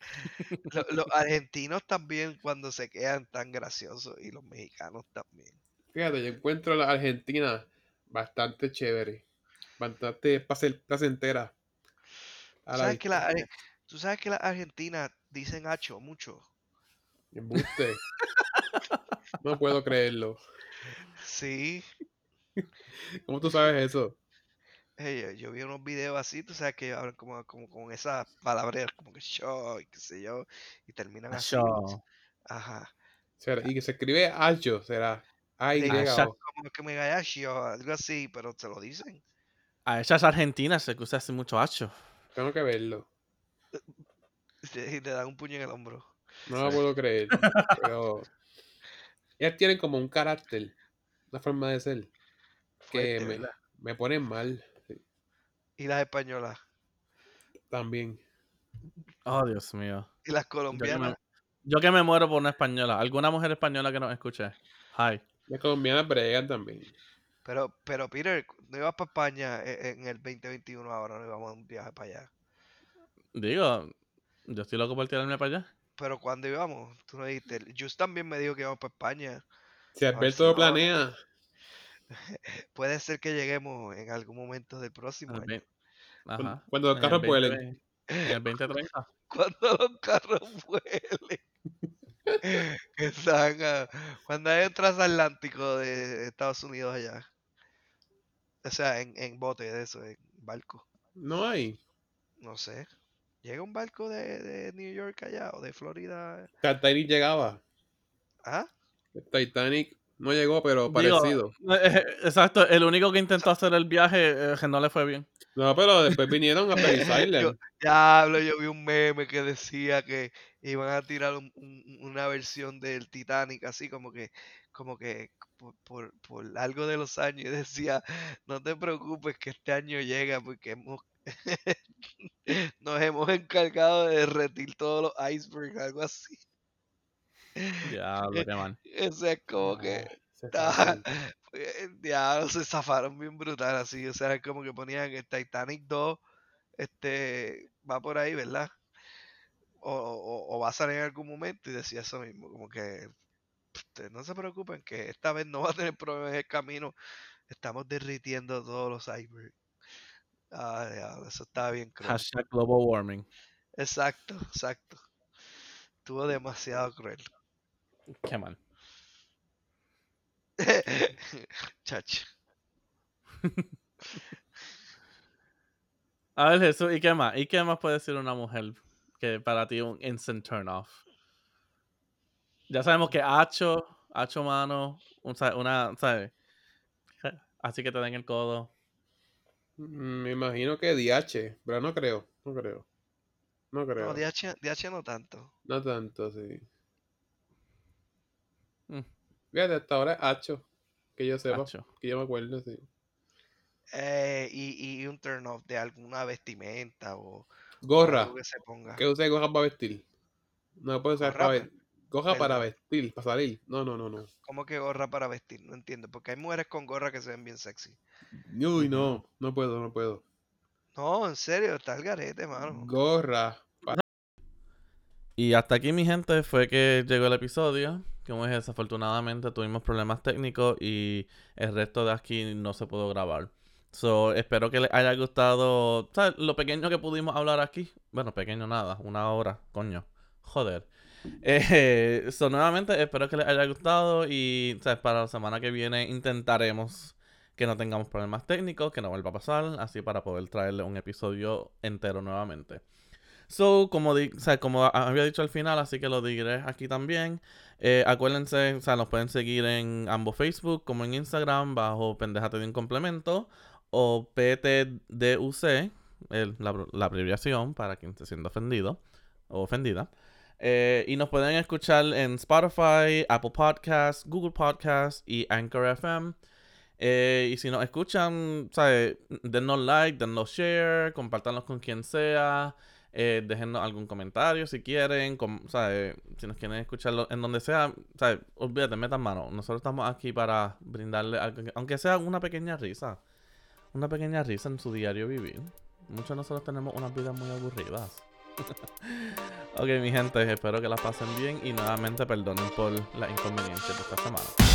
S3: [laughs]
S2: lo- los argentinos también cuando se quedan tan graciosos y los mexicanos también.
S3: Fíjate, yo encuentro a la Argentina bastante chévere. Bastante placentera.
S2: ¿Tú
S3: A la
S2: sabes, que la, tú sabes que las argentinas dicen hacho mucho.
S3: Embuste. [laughs] No puedo creerlo.
S2: Sí.
S3: ¿Cómo tú sabes eso?
S2: Hey, yo, yo vi unos videos así, tú sabes que hablan como, como con esas palabras como que show y qué sé yo, y terminan así.
S1: Acho.
S2: Ajá.
S3: Será- y que se escribe Acho, será. A Y
S2: Sí,
S1: Acha.
S3: O.
S2: como que me gallo, algo así, pero te lo dicen.
S1: A esas argentinas se usa así mucho hacho.
S3: Tengo que verlo. [laughs]
S2: Y te dan un puño en el hombro.
S3: No lo puedo creer. Pero. Ellas tienen como un carácter. Una forma de ser. Que
S2: Fuerte,
S3: me, ponen mal. sí,
S2: Y las españolas.
S3: También.
S1: Oh, Dios mío.
S2: Y las
S1: Yo que, me,
S2: colombianas.
S1: yo que me muero por una española. ¿Alguna mujer española que nos escuche? Hi.
S3: Las colombianas bregan también.
S2: Pero, pero Peter, no ibas para España e- en el 2021 ahora, no íbamos a un viaje para allá.
S1: Digo, yo estoy loco por tirarme para allá.
S2: Pero cuando íbamos, tú no dijiste. Just también me dijo que íbamos para España.
S3: Si Alberto lo
S2: Barcelona.
S3: planea. [laughs]
S2: Puede ser que lleguemos en algún momento del próximo año.
S1: ve- Ajá.
S3: Cuando los carros
S1: 20,
S3: vuelen.
S1: En el 2030. [laughs]
S2: Cuando los carros vuelen. [laughs] Cuando hay un transatlántico de Estados Unidos allá. O sea, en, en bote de eso, en barco.
S3: No hay.
S2: No sé. Llega un barco de, de New York allá o de Florida.
S3: Titanic llegaba.
S2: ¿Ah?
S3: Titanic no llegó, pero parecido. [laughs]
S1: Exacto, el único que intentó hacer el viaje eh, que no le fue bien.
S3: No, pero después vinieron a Paris [laughs]
S2: Yo,
S3: Island.
S2: diablo, yo vi un meme que decía que iban a tirar un- un- una versión del Titanic así como que, como que por, por, por algo de los años y decía, no te preocupes que este año llega porque hemos [laughs] nos hemos encargado de derretir todos los icebergs, algo así.
S1: Diablo, qué mal. [laughs]
S2: Ese es como que
S3: se
S2: está-
S3: fue. [laughs]
S2: eh, diablo, se zafaron bien brutal así, o sea, como que ponían el Titanic 2 este va por ahí, ¿verdad? O, o- o va a salir en algún momento y decía eso mismo, como que "Ustedes no se preocupen que esta vez no va a tener problemas en el camino, estamos derritiendo todos los icebergs. Ah, eso estaba bien cruel.
S1: Hashtag global warming.
S2: Exacto, exacto. Estuvo demasiado cruel.
S1: Qué mal. [laughs]
S2: Chacho. [laughs]
S1: A ver, Jesús, ¿y qué más? ¿Y qué más puede decir una mujer que para ti es un instant turn off? Ya sabemos que hacho, hacho mano, un, una, ¿sabes? Así que te den el codo.
S3: Mm, Me imagino que DH, pero no creo, no creo. No creo.
S2: No, DH, DH no tanto.
S3: No tanto, sí.
S1: Mm.
S3: Fíjate, hasta ahora es Hacho. Que yo sepa.
S1: Hacho.
S3: Que yo me acuerdo, sí.
S2: Eh, y, y un turn off de alguna vestimenta o
S3: Gorra.
S2: algo que se ponga.
S3: ¿Qué usa gorra para vestir? No puede usar
S2: Gorra,
S3: para vestir. Gorra para vestir, para salir. No, no, no, no.
S2: ¿Cómo que gorra para vestir? No entiendo. Porque hay mujeres con gorra que se ven bien sexy.
S3: Uy, no. No puedo, no puedo.
S2: No, en serio, está el garete, mano.
S3: Gorra.
S1: Y hasta aquí, mi gente, fue que llegó el episodio. Como dije, desafortunadamente tuvimos problemas técnicos y el resto de aquí no se pudo grabar. So, espero que les haya gustado ¿sabes? lo pequeño que pudimos hablar aquí. Bueno, pequeño nada, una hora, coño. Joder. Eh, [laughs] so, nuevamente, espero que les haya gustado y para la semana que viene intentaremos que no tengamos problemas técnicos, que no vuelva a pasar, así para poder traerle un episodio entero nuevamente. So, como, di- o sea, como había dicho al final, así que lo diré aquí también. eh, acuérdense, o sea, nos pueden seguir en ambos Facebook como en Instagram bajo Pendejate de un Complemento o PTDUC, el- la, la abreviación para quien esté siendo ofendido o ofendida. Eh, y nos pueden escuchar en Spotify, Apple Podcasts, Google Podcasts y Anchor FM. Eh, y si nos escuchan, ¿sabes? Dennos like, dennos share, compártanlos con quien sea. Eh, algún comentario si quieren. ¿sabes? Si nos quieren escucharlo en donde sea, ¿sabes? olvídate, metan mano. Nosotros estamos aquí para brindarle, aunque sea una pequeña risa. Una pequeña risa en su diario vivir. Muchos de nosotros tenemos unas vidas muy aburridas. Ok, mi gente, espero que la pasen bien y nuevamente perdonen por las inconveniencias de esta semana.